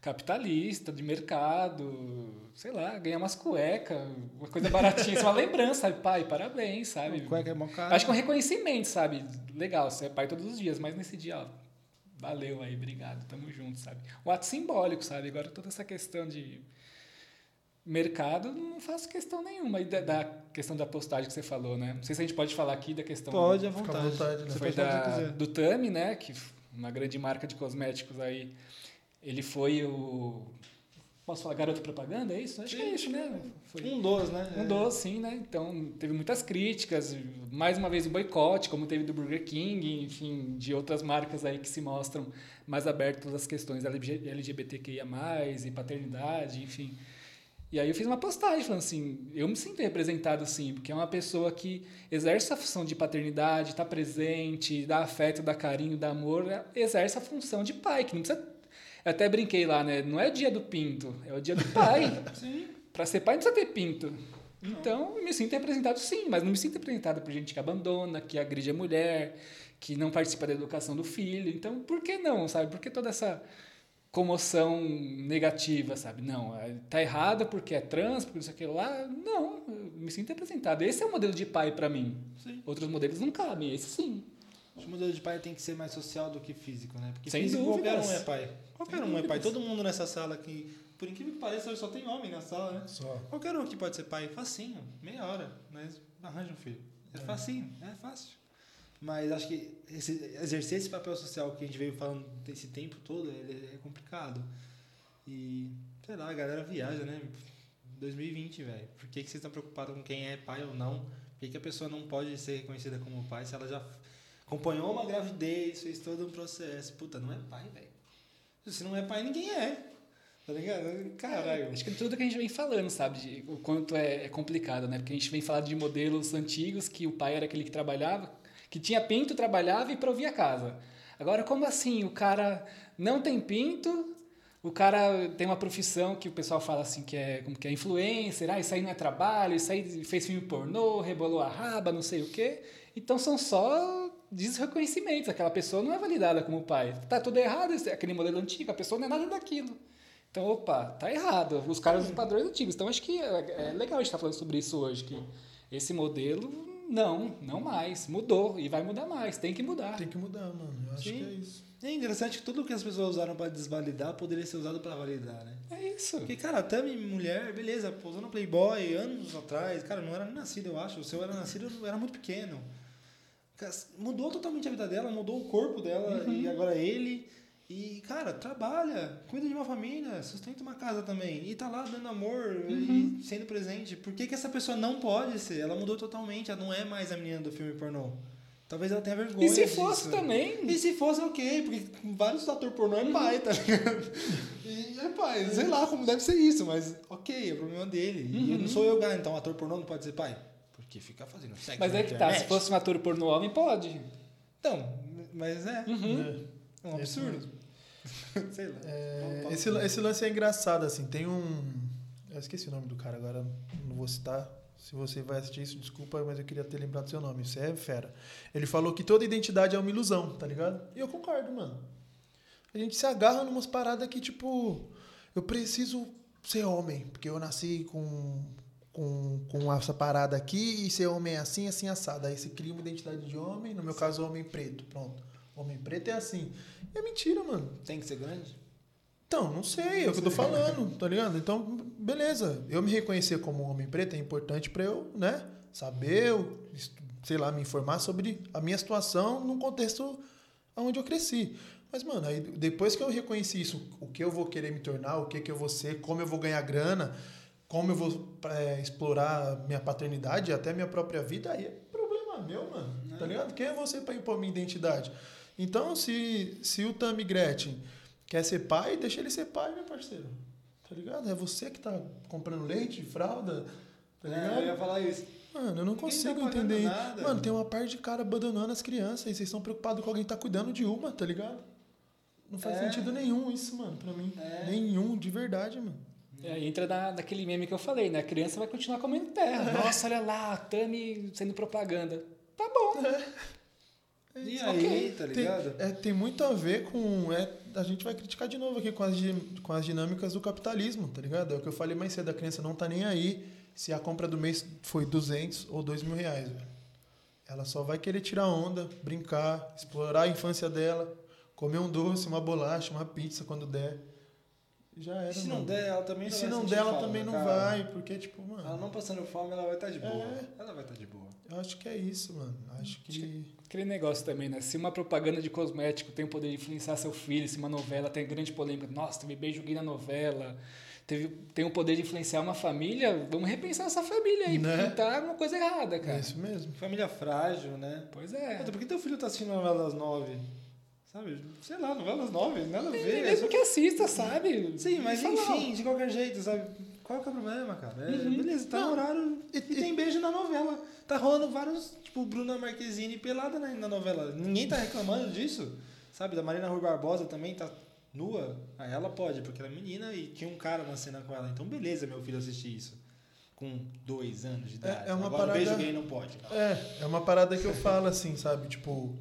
capitalista, de mercado, sei lá, ganhar umas cuecas, uma coisa baratinha, uma lembrança, sabe? Pai, parabéns, sabe? Cueca é mó caro. Acho que é um reconhecimento, sabe? Legal, você é pai todos os dias, mas nesse dia, ó, valeu aí, obrigado, tamo junto, sabe? O ato simbólico, sabe? Agora toda essa questão de mercado, não faço questão nenhuma. E da, da questão da postagem que você falou, né? Não sei se a gente pode falar aqui da questão Pode à Fica à vontade. vontade, né? Você foi da, do Tami, né? Que uma grande marca de cosméticos aí. Ele foi o. Posso falar garoto propaganda? É isso? Acho que é isso, né? Foi. Um dos, né? Um doce, sim, né? Então, teve muitas críticas, mais uma vez o boicote, como teve do Burger King, enfim, de outras marcas aí que se mostram mais abertas às questões LG LGBTQIA+, e paternidade, enfim. E aí eu fiz uma postagem falando assim, eu me sinto representado sim, porque é uma pessoa que exerce a função de paternidade, está presente, dá afeto, dá carinho, dá amor, exerce a função de pai, que não precisa... Eu até brinquei lá, né? Não é o dia do pinto, é o dia do pai. Sim. Para ser pai não precisa ter pinto. Então, eu me sinto representado sim, mas não me sinto representado por gente que abandona, que agride a mulher, que não participa da educação do filho. Então, por que não, sabe? Por que toda essa comoção negativa, sabe? Não, é- tá errada porque é trans, porque isso aqui lá. Não, eu me sinto representado. Esse é o modelo de pai para mim. Sim. Outros modelos não cabem, esse sim. Acho que o modelo de pai tem que ser mais social do que físico, né? Porque Sem físico qualquer dúvidas. um é pai. Qualquer um é pai. Todo mundo nessa sala aqui, por incrível que pareça, hoje só tem homem na sala, né? Só. Qualquer um aqui pode ser pai. Facinho, meia hora, mas arranja um filho. É facinho, é fácil. Mas acho que esse, exercer esse papel social que a gente veio falando esse tempo todo ele é complicado. E, sei lá, a galera viaja, né? 2020, velho. Por que, que vocês estão preocupados com quem é pai ou não? Por que, que a pessoa não pode ser reconhecida como pai se ela já acompanhou uma gravidez, fez todo um processo? Puta, não é pai, velho. Se não é pai, ninguém é. Tá ligado? Caralho. Acho que tudo que a gente vem falando, sabe? de o quanto é, é complicado, né? Porque a gente vem falando de modelos antigos que o pai era aquele que trabalhava, que tinha pinto, trabalhava e provia a casa. Agora, como assim? O cara não tem pinto, O cara tem uma profissão que o pessoal fala assim que é como que é influencer, ah, isso aí não é trabalho, isso aí fez filme pornô, rebolou a raba, não sei o quê. Então são só desreconhecimentos. Aquela pessoa não é validada como pai. Tá tudo errado, aquele modelo antigo, a pessoa não é nada daquilo. Então, opa, tá errado. Os caras dos padrões antigos. Então, acho que é, é legal a gente estar falando sobre isso hoje, que esse modelo, não, não mais. Mudou e vai mudar mais. Tem que mudar. Tem que mudar, mano. Eu acho Sim. que é isso. É interessante que tudo que as pessoas usaram pra desvalidar poderia ser usado pra validar, né? É isso. Porque, cara, a Tami, mulher, beleza, posou no Playboy anos atrás. Cara, não era nem nascida, eu acho. O seu era nascido, eu era muito pequeno. Cara, Mudou totalmente a vida dela, mudou o corpo dela e agora ele. E, cara, trabalha, cuida de uma família, sustenta uma casa também. E tá lá dando amor e sendo presente. Por que, que essa pessoa não pode ser? Ela mudou totalmente, ela não é mais a menina do filme pornô. Talvez ela tenha vergonha. E se fosse disso. também? E se fosse, ok, porque vários atores pornô é pai, tá ligado? E é pai, sei lá como deve ser isso, mas ok, é problema dele. E Uhum. não sou eu, então ator pornô não pode ser pai. Porque fica fazendo sexo. Mas é que tá, se fosse um ator pornô homem, pode. Então, mas é, Uhum. é um absurdo. sei lá. É, esse, esse lance é engraçado, assim. Tem um. Eu esqueci o nome do cara agora, não vou citar. Se você vai assistir isso, desculpa, mas eu queria ter lembrado seu nome. Você é fera. Ele falou que toda identidade é uma ilusão, tá ligado? E eu concordo, mano. A gente se agarra numas paradas que, tipo, eu preciso ser homem, porque eu nasci com, com, com essa parada aqui e ser homem é assim, assim, assado. Aí você cria uma identidade de homem, no meu caso, homem preto. Pronto. Homem preto é assim. É mentira, mano. Tem que ser grande? Então, não sei, é o que eu tô falando, tá ligado? Então, beleza. Eu me reconhecer como homem preto é importante pra eu, né, saber, eu, sei lá, me informar sobre a minha situação num contexto onde eu cresci. Mas, mano, aí depois que eu reconheci isso, o que eu vou querer me tornar, o que, que eu vou ser, como eu vou ganhar grana, como eu vou é, explorar minha paternidade e até minha própria vida, aí é problema meu, mano. Tá ligado? Quem é você pra impor minha identidade? Então, se, se o Tami Gretchen quer ser pai, deixa ele ser pai, meu parceiro. Tá ligado? É você que tá comprando leite, fralda. Tá É, ligado? eu ia falar isso. Mano, eu não Ninguém consigo tá entender. nada. Mano, tem uma parte de cara abandonando as crianças e vocês estão preocupados com alguém que tá cuidando de uma, tá ligado? Não faz É. sentido nenhum isso, mano, pra mim. É. Nenhum, de verdade, mano. E aí entra na, naquele meme que eu falei, né? A criança vai continuar comendo terra. Nossa, olha lá, a Tami sendo propaganda. Tá bom. E Ok. aí, tá Tem, ligado? é, tem muito a ver com. É, a gente vai criticar de novo aqui com as, com as dinâmicas do capitalismo, tá ligado? É o que eu falei mais cedo, a criança não tá nem aí se a compra do mês foi 200 ou 2 mil reais, velho. Ela só vai querer tirar onda, brincar, explorar a infância dela, comer um doce, uma bolacha, uma pizza quando der. Já era, E se mano. não der, ela também E não se vai não der, ela falta, também não cara. vai, porque, tipo, mano. Ela não passando fome, ela vai estar de boa. É. Ela vai estar de boa. Eu acho que é isso, mano. Acho que. Aquele negócio também, né? Se uma propaganda de cosmético tem o poder de influenciar seu filho, se uma novela tem grande polêmica, nossa, teve beijo gay na novela, teve, tem o poder de influenciar uma família, vamos repensar essa família aí, Né? porque tá uma coisa errada, É cara. isso mesmo. Família frágil, né? Pois é. Puta, por que teu filho tá assistindo novela das nove? Sabe? Sei lá, novela das nove, nada a ver. é Mesmo só- que assista, sabe? Sim, mas Fala, enfim, de qualquer jeito, sabe? Qual que é o problema, cara? É, Uhum. Beleza, tá no horário e, tem beijo na novela. Tá rolando vários, tipo, Bruna Marquezine pelada na, na novela. Ninguém tá reclamando disso, sabe? Da Marina Rui Barbosa também tá nua. Aí ela pode, porque ela é menina e tinha um cara na cena com ela. Então, beleza, meu filho assistir isso. Com dois anos de idade. é uma Agora, parada- beijo gay não pode. Não. É, é uma parada que eu falo assim, sabe? Tipo,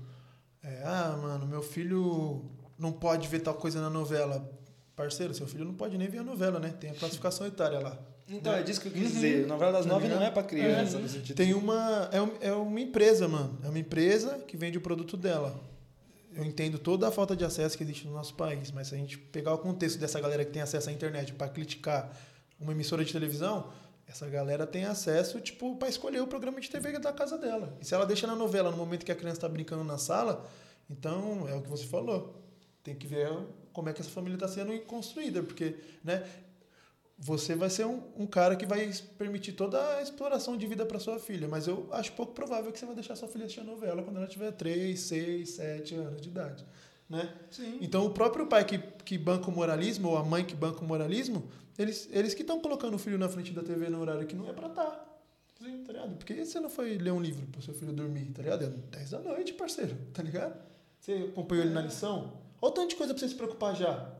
é, ah, mano, meu filho não pode ver tal coisa na novela. Parceiro, seu filho não pode nem ver a novela, né? Tem a classificação etária lá. Então, é disso que eu quis Uhum. dizer. Novela das Tá nove não é pra criança, no sentido Tem uma. É, é uma empresa, mano. É uma empresa que vende o produto dela. Eu entendo toda a falta de acesso que existe no nosso país, mas se a gente pegar o contexto dessa galera que tem acesso à internet para criticar uma emissora de televisão, essa galera tem acesso, tipo, para escolher o programa de TV da casa dela. E se ela deixa na novela no momento que a criança tá brincando na sala, então é o que você falou. Tem que ver como é que essa família está sendo construída, porque, né? você vai ser um, um cara que vai permitir toda a exploração de vida para sua filha, mas eu acho pouco provável que você vai deixar sua filha assistir a novela quando ela tiver 3, 6, 7 anos de idade, né? Sim. Então o próprio pai que, que banca o moralismo ou a mãe que banca o moralismo, eles, eles que estão colocando o filho na frente da TV no horário que não é para estar. Sim, tá ligado? Por que você não foi ler um livro pro seu filho dormir, tá ligado? É 10 da noite, parceiro, tá ligado? Você acompanhou ele na lição? Olha o tanto de coisa pra você se preocupar já.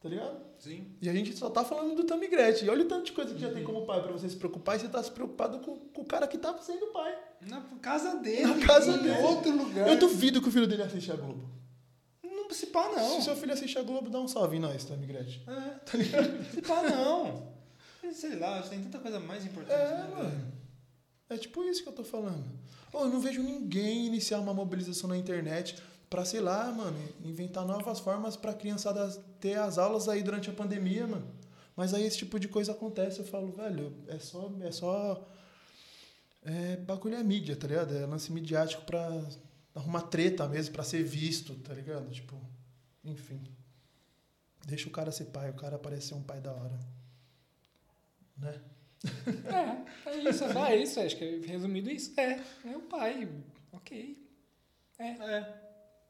Tá ligado? Sim. E a gente só tá falando do. E olha o tanto de coisa que já tem como pai pra você se preocupar e você tá se preocupado com, com o cara que tá sendo pai. Na casa dele. Na casa em dele. outro lugar. Eu duvido que o filho dele assista a Globo. Não se pá, não. Se seu filho assiste a Globo, dá um salve em nós, Tammy Gretchen. É, tá ligado? Se pá, não. Sei lá, tem tanta coisa mais importante. É, né, mano. É tipo isso que eu tô falando. Ô, eu não vejo ninguém iniciar uma mobilização na internet pra, sei lá, mano, inventar novas formas pra criançada ter as aulas aí durante a pandemia, mano. Mas aí esse tipo de coisa acontece, eu falo, velho, é só. É só. É, bagulho é mídia, tá ligado? É lance midiático pra arrumar treta mesmo, pra ser visto, tá ligado? Tipo, enfim. Deixa o cara ser pai, o cara parece ser um pai da hora. Né? É, é isso, é isso, acho que é resumido isso. É, é o pai. Ok. É. É,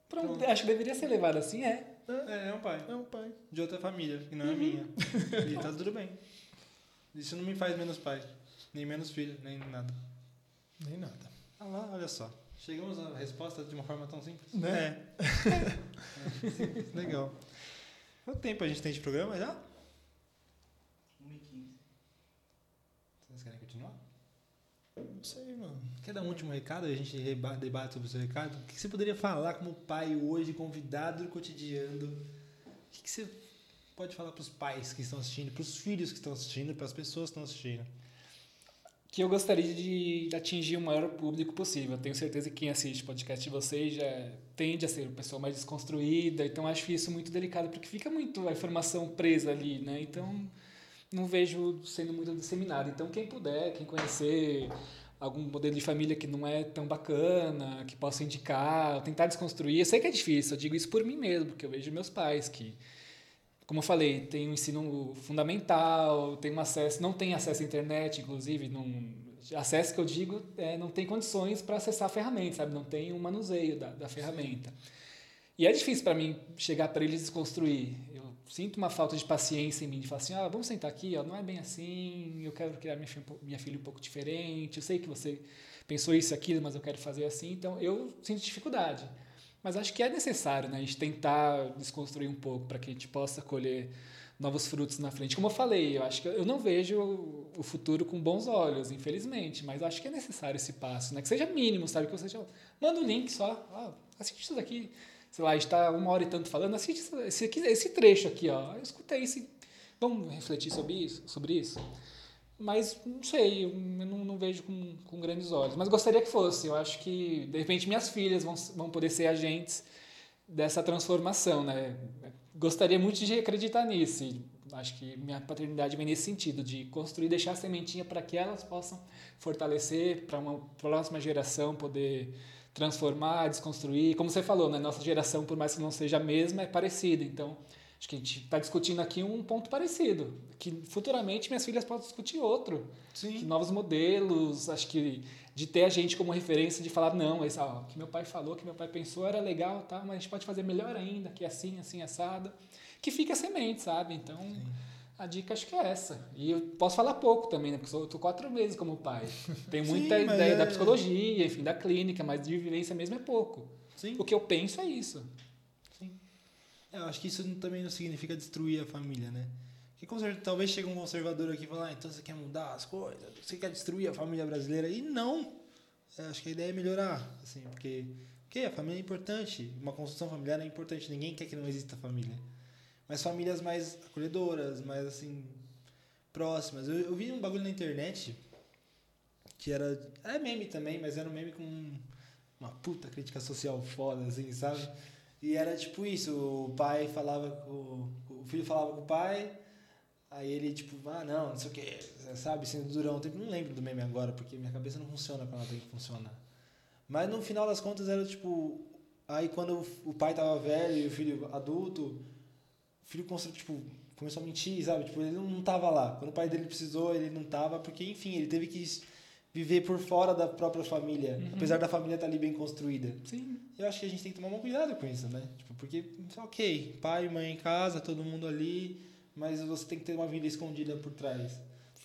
Pronto, Pronto. acho que deveria ser levado assim, é. é, é um pai. É um pai. De outra família, que não é a minha. E tá tudo bem. Isso não me faz menos pai. Nem menos filho, nem nada. Nem nada. Ah lá, olha só. Chegamos à resposta de uma forma tão simples. Né? É. É, simples, Legal. Quanto tempo a gente tem de programa já? 1h15. Vocês querem continuar? Não sei, mano. Quer dar um último recado? A gente debate sobre o seu recado. O que você poderia falar como pai hoje, convidado do cotidiano? O que que você pode falar para os pais que estão assistindo, para os filhos que estão assistindo, para as pessoas que estão assistindo? Que eu gostaria de atingir o maior público possível. Eu tenho certeza que quem assiste podcast de vocês já tende a ser uma pessoa mais desconstruída, então acho isso muito delicado, porque fica muito a informação presa ali, né? Então não vejo sendo muito disseminado. Então quem puder, quem conhecer algum modelo de família que não é tão bacana, que possa indicar, tentar desconstruir. Eu sei que é difícil, eu digo isso por mim mesmo, porque eu vejo meus pais que como eu falei, tem um ensino fundamental, tem um acesso, não tem acesso à internet, inclusive, não, acesso que eu digo é, não tem condições para acessar a ferramenta, sabe? Não tem um manuseio da, da ferramenta. E é difícil para mim chegar para eles desconstruir. Eu sinto uma falta de paciência em mim, de falar assim, ah, vamos sentar aqui, ó, não é bem assim, eu quero criar minha minha filha um pouco diferente, eu sei que você pensou isso e aquilo, mas eu quero fazer assim, então eu sinto dificuldade. Mas acho que é necessário, né? A gente tentar desconstruir um pouco para que a gente possa colher novos frutos na frente. Como eu falei, eu acho que eu não vejo o futuro com bons olhos, infelizmente, mas acho que é necessário esse passo, né? Que seja mínimo, sabe? Que você já manda um link só, ó, assiste isso daqui. Sei lá, está uma hora e tanto falando, assiste esse, esse trecho aqui, ó. Eu escutei esse. Vamos refletir sobre isso? Sobre isso? Mas não sei, eu não, não vejo com, com, grandes olhos. Mas gostaria que fosse. Eu acho que, de repente, minhas filhas vão, vão poder ser agentes dessa transformação. Né? Gostaria muito de acreditar nisso. E acho que minha paternidade vem nesse sentido, de construir, deixar a sementinha para que elas possam fortalecer, para uma próxima geração poder transformar, desconstruir. Como você falou, né? nossa geração, por mais que não seja a mesma, é parecida. Então, Acho que a gente está discutindo aqui um ponto parecido, que futuramente minhas filhas podem discutir outro. Sim. Novos modelos, acho que de ter a gente como referência, de falar, não, esse, ó, que meu pai falou, que meu pai pensou era legal, tá, mas a gente pode fazer melhor ainda, que é assim, assim, assado. Que fica a semente, sabe? Então, Sim. a dica acho que é essa. E eu posso falar pouco também, né? Porque eu estou quatro meses como pai. Tenho muita Sim, ideia é... da psicologia, enfim, da clínica, mas de vivência mesmo é pouco. Sim. O que eu penso é isso. Eu acho que isso também não significa destruir a família, né? Que talvez chegue um conservador aqui e fale, ah, então você quer mudar as coisas, você quer destruir a família brasileira. E não! Eu acho que a ideia é melhorar, assim, porque, porque a família é importante, uma construção familiar é importante, ninguém quer que não exista família. Mas famílias mais acolhedoras, mais assim, próximas. Eu, eu vi um bagulho na internet que era. É meme também, mas era um meme com uma puta crítica social foda, assim, sabe? E era tipo isso, o pai falava com. O filho falava com o pai, aí ele tipo, ah não, não sei o que, sabe, sendo durão. Tipo, não lembro do meme agora, porque minha cabeça não funciona quando ela tem que funcionar. Mas no final das contas era tipo. Aí quando o pai tava velho e o filho adulto, o filho tipo, começou a mentir, sabe? Tipo, ele não tava lá. Quando o pai dele precisou, ele não tava, porque enfim, ele teve que viver por fora da própria família, uhum. apesar da família estar ali bem construída. Sim. Eu acho que a gente tem que tomar um cuidado com isso, né? Tipo, porque, ok, pai e mãe em casa, todo mundo ali, mas você tem que ter uma vida escondida por trás.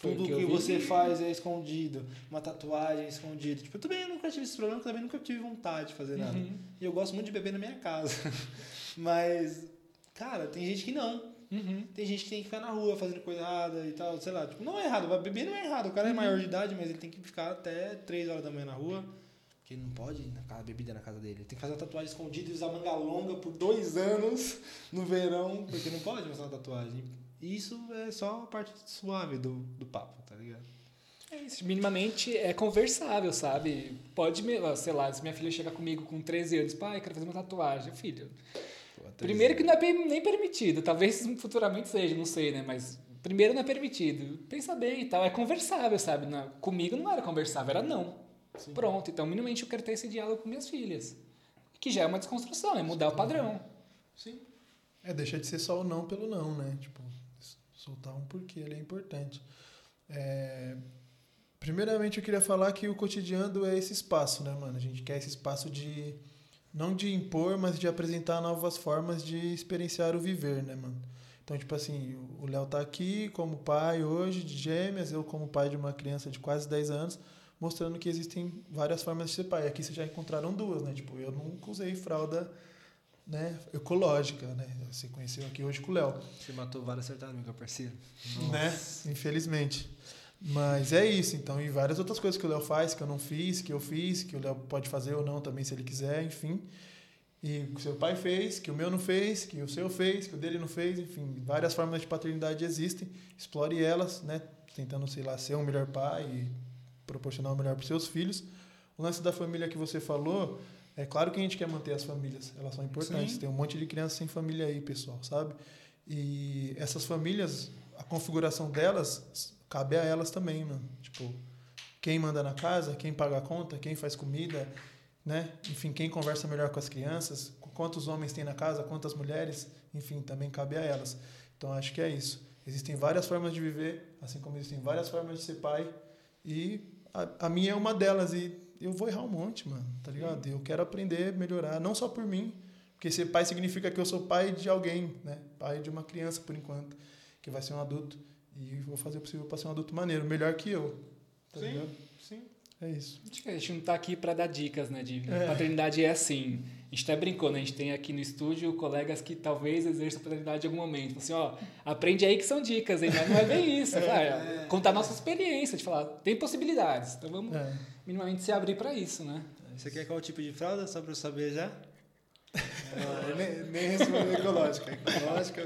Foi Tudo que, que você faz é escondido, uma tatuagem é escondida. Tipo, eu nunca tive esse problema, eu também nunca tive vontade de fazer nada. Uhum. E eu gosto muito de beber na minha casa. mas, cara, tem gente que não. Uhum. Tem gente que tem que ficar na rua fazendo coisa errada e tal, sei lá. Tipo, não é errado, beber não é errado. O cara é maior de idade, mas ele tem que ficar até 3 horas da manhã na rua. Porque ele não pode ir na casa, bebida na casa dele. Ele tem que fazer uma tatuagem escondida e usar manga longa por dois anos no verão, porque não pode mostrar uma tatuagem. E isso é só a parte suave do, do papo, tá ligado? É isso, minimamente é conversável, sabe? Pode, sei lá, se minha filha chegar comigo com 13 anos, pai, quero fazer uma tatuagem. Filho, primeiro que não é nem permitido, talvez futuramente seja, não sei, né? Mas primeiro não é permitido. Pensa bem e tal, é conversável, sabe? Na- comigo não era conversável, era não. Sim. Pronto, então minimamente eu quero ter esse diálogo com minhas filhas. Que já é uma desconstrução, é mudar o padrão. Sim. É, deixa de ser só o não pelo não, né? Tipo, soltar um porquê, ele é importante. É, Primeiramente, eu queria falar que o cotidiano é esse espaço, né, mano? A gente quer esse espaço de. Não de impor, mas de apresentar novas formas de experienciar o viver, né, mano? Então, tipo assim, o Léo tá aqui como pai hoje de gêmeas, eu como pai de uma criança de quase 10 anos, mostrando que existem várias formas de ser pai. Aqui vocês já encontraram duas, né? Tipo, eu nunca usei fralda né, ecológica, né? Você conheceu aqui hoje com o Léo, Você matou várias meu parceiro. né? Infelizmente. Mas é isso, então, e várias outras coisas que o Léo faz, que eu não fiz, que eu fiz, que o Léo pode fazer ou não também se ele quiser, enfim. E que o seu pai fez, que o meu não fez, que o seu fez, que o dele não fez, enfim, várias formas de paternidade existem. Explore elas, né? Tentando, sei lá, ser um melhor pai e proporcionar o melhor para seus filhos. O lance da família que você falou, é claro que a gente quer manter as famílias, elas são importantes. Sim. Tem um monte de crianças sem família aí, pessoal, sabe? E essas famílias, a configuração delas, cabe a elas também, mano. Tipo, quem manda na casa, quem paga a conta, quem faz comida, né? Enfim, quem conversa melhor com as crianças, quantos homens tem na casa, quantas mulheres, enfim, também cabe a elas. Então acho que é isso. Existem várias formas de viver, assim como existem várias formas de ser pai, e a, a minha é uma delas e eu vou errar um monte, mano, tá ligado? Eu quero aprender, melhorar, não só por mim, porque ser pai significa que eu sou pai de alguém, né? Pai de uma criança por enquanto, que vai ser um adulto e vou fazer o possível para ser um adulto maneiro, melhor que eu. Tá Sim. ligado? Sim. É isso. Acho que a gente não tá aqui para dar dicas, né? De É. paternidade é assim. A gente até brincou, né? A gente tem aqui no estúdio colegas que talvez exerçam paternidade em algum momento. Assim, ó, aprende aí que são dicas, hein? Mas não é bem isso. É, contar a nossa experiência, de falar, tem possibilidades. Então vamos É. minimamente se abrir para isso, né? Você quer qual tipo de fralda, só pra eu saber já? Não, nem, nem respondeu ecológica. Ecológica,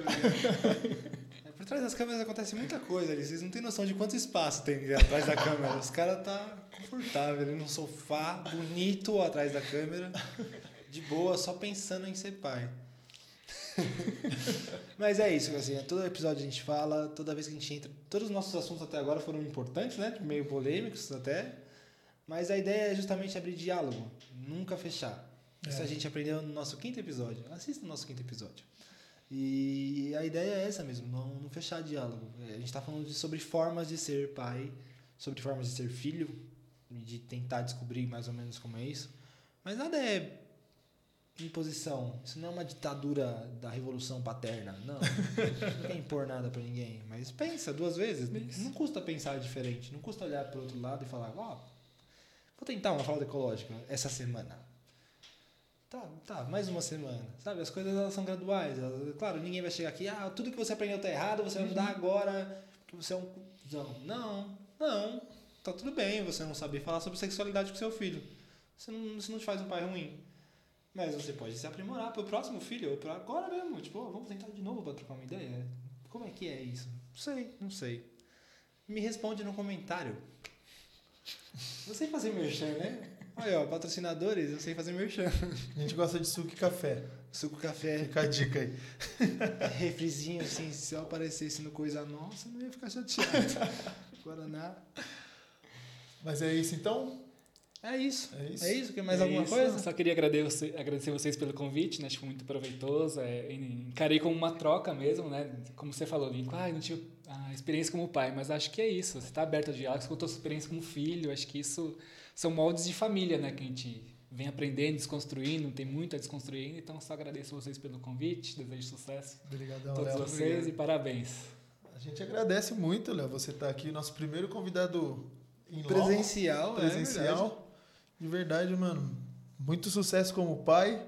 é, Por trás das câmeras acontece muita coisa ali. Vocês não têm noção de quanto espaço tem atrás da câmera. Os caras tá confortável ali num sofá bonito atrás da câmera, de boa, só pensando em ser pai. Mas é isso, assim, todo episódio a gente fala, toda vez que a gente entra. Todos os nossos assuntos até agora foram importantes, né? Meio polêmicos até. Mas a ideia é justamente abrir diálogo, nunca fechar. Isso É. a gente aprendeu no nosso quinto episódio. Assista o nosso quinto episódio. E a ideia é essa mesmo, não, não fechar diálogo. É, A gente está falando de- sobre formas de ser pai, sobre formas de ser filho, de tentar descobrir mais ou menos como é isso. Mas nada é imposição. Isso não é uma ditadura da revolução paterna. Não. não quer impor nada para ninguém. Mas pensa duas vezes. Isso. Não custa pensar diferente. Não custa olhar para outro lado e falar, ó, vou tentar uma fralda ecológica essa semana. Tá, tá, mais uma semana. Sabe, as coisas elas são graduais. Elas- claro, ninguém vai chegar aqui, ah, tudo que você aprendeu tá errado, você vai mudar agora, porque você é um cuzão. Não, não. Tá tudo bem você não saber falar sobre sexualidade com seu filho. Você não, isso não te faz um pai ruim. Mas você pode se aprimorar pro próximo filho, ou pra agora mesmo. Tipo, ó, vamos tentar de novo pra trocar uma ideia. Como é que é isso? Não sei, não sei. Me responde no comentário. Sei fazer merchan, né? Olha, ó, patrocinadores, eu sei fazer merchan. A gente gosta de suco e café. Suco, café, Fica a dica aí. refrizinho, assim, se eu aparecesse no Coisa Nossa, não ia ficar chateado. Guaraná. Mas é isso então? É isso. É isso? É isso? Quer mais É alguma isso. coisa? Só queria agradecer, agradecer vocês pelo convite, né? Acho que foi muito proveitoso. É, encarei como uma troca mesmo, né? Como você falou, Lincoln, ah, não tive a experiência como pai, mas acho que é isso. Você está aberto a diálogo, você contou a sua experiência como filho. Acho que isso são moldes de família, né? Que a gente vem aprendendo, desconstruindo, tem muito a desconstruir ainda. Então, só agradeço vocês pelo convite, desejo sucesso Obrigadão, a todos Léo. vocês Obrigado. e parabéns. A gente agradece muito, Léo. Você tá aqui, nosso primeiro convidado em Presencial, é presencial. de verdade, mano. Muito sucesso como pai,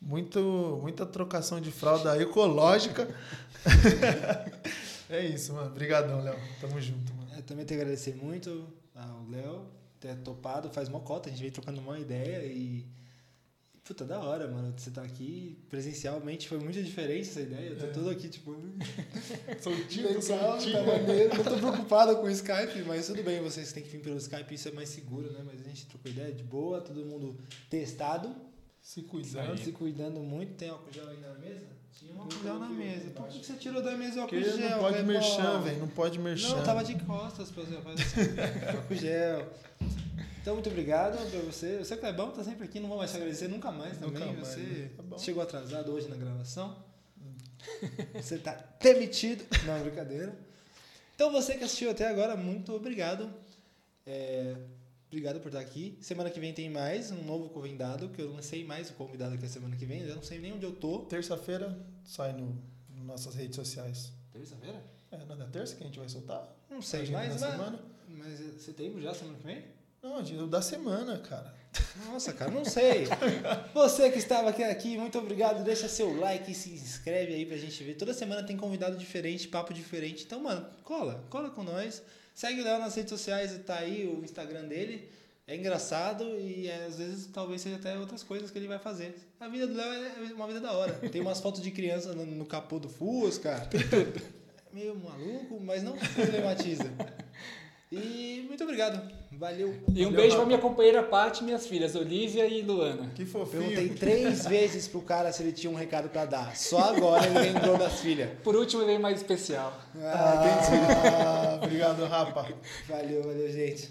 Muito, muita trocação de fralda ecológica. é isso, mano. Obrigadão, Léo. Tamo junto, mano. Eu também tenho que agradecer muito ao Léo ter topado, faz mocota, a gente veio trocando uma ideia e. Puta, da hora, mano. Você tá aqui presencialmente, foi muito diferente essa ideia. Eu tô É. todo aqui, tipo. Soltinho, Legal, soltinho. tá maneiro. Não tô preocupado com o Skype, mas tudo bem, vocês têm que vir pelo Skype, isso é mais seguro, né? Mas a gente trocou ideia de boa, todo mundo testado, Se cuidando. se cuidando muito. Tem álcool gel aí na mesa? Tinha um álcool Não gel na mesa. Por que você tirou da mesa o álcool gel? não pode merchan, velho. Não pode merchan. Não, tava de costas pra fazer assim. álcool gel. Então, muito obrigado pra você. Você, Clebão, tá sempre aqui, não vou mais te agradecer nunca mais Nunca também. mais, você né? Tá bom. chegou atrasado hoje na gravação. Você tá demitido. Não, brincadeira. Então, você que assistiu até agora, muito obrigado. É, obrigado por estar aqui. Semana que vem tem mais um novo convidado, que eu não sei mais o convidado que é semana que vem. Eu não sei nem onde eu tô. Terça-feira sai no, nas nossas redes sociais. Terça-feira? É, não é terça que a gente vai soltar? Não sei mais, mas, semana? mas é setembro já, semana que vem? Não, agenda da semana, cara. Nossa, cara, não sei. Você que estava aqui, aqui, muito obrigado. Deixa seu like e se inscreve aí pra gente ver. Toda semana tem convidado diferente, papo diferente. Então, mano, cola, cola com nós. Segue o Léo nas redes sociais, tá aí o Instagram dele. É engraçado e é, às vezes talvez seja até outras coisas que ele vai fazer. A vida do Léo é uma vida da hora. Tem umas fotos de criança no, no capô do Fusca. É meio maluco, mas não problematiza. E muito obrigado. Valeu. E um Valeu, beijo pra Rafa. minha companheira Paty e minhas filhas, Olivia e Luana. Que fofinho. Perguntei três vezes pro cara se ele tinha um recado pra dar. Só agora ele lembrou das filhas. Por último, veio mais especial. Ah. Ah, obrigado, Rapa. Valeu, valeu, gente.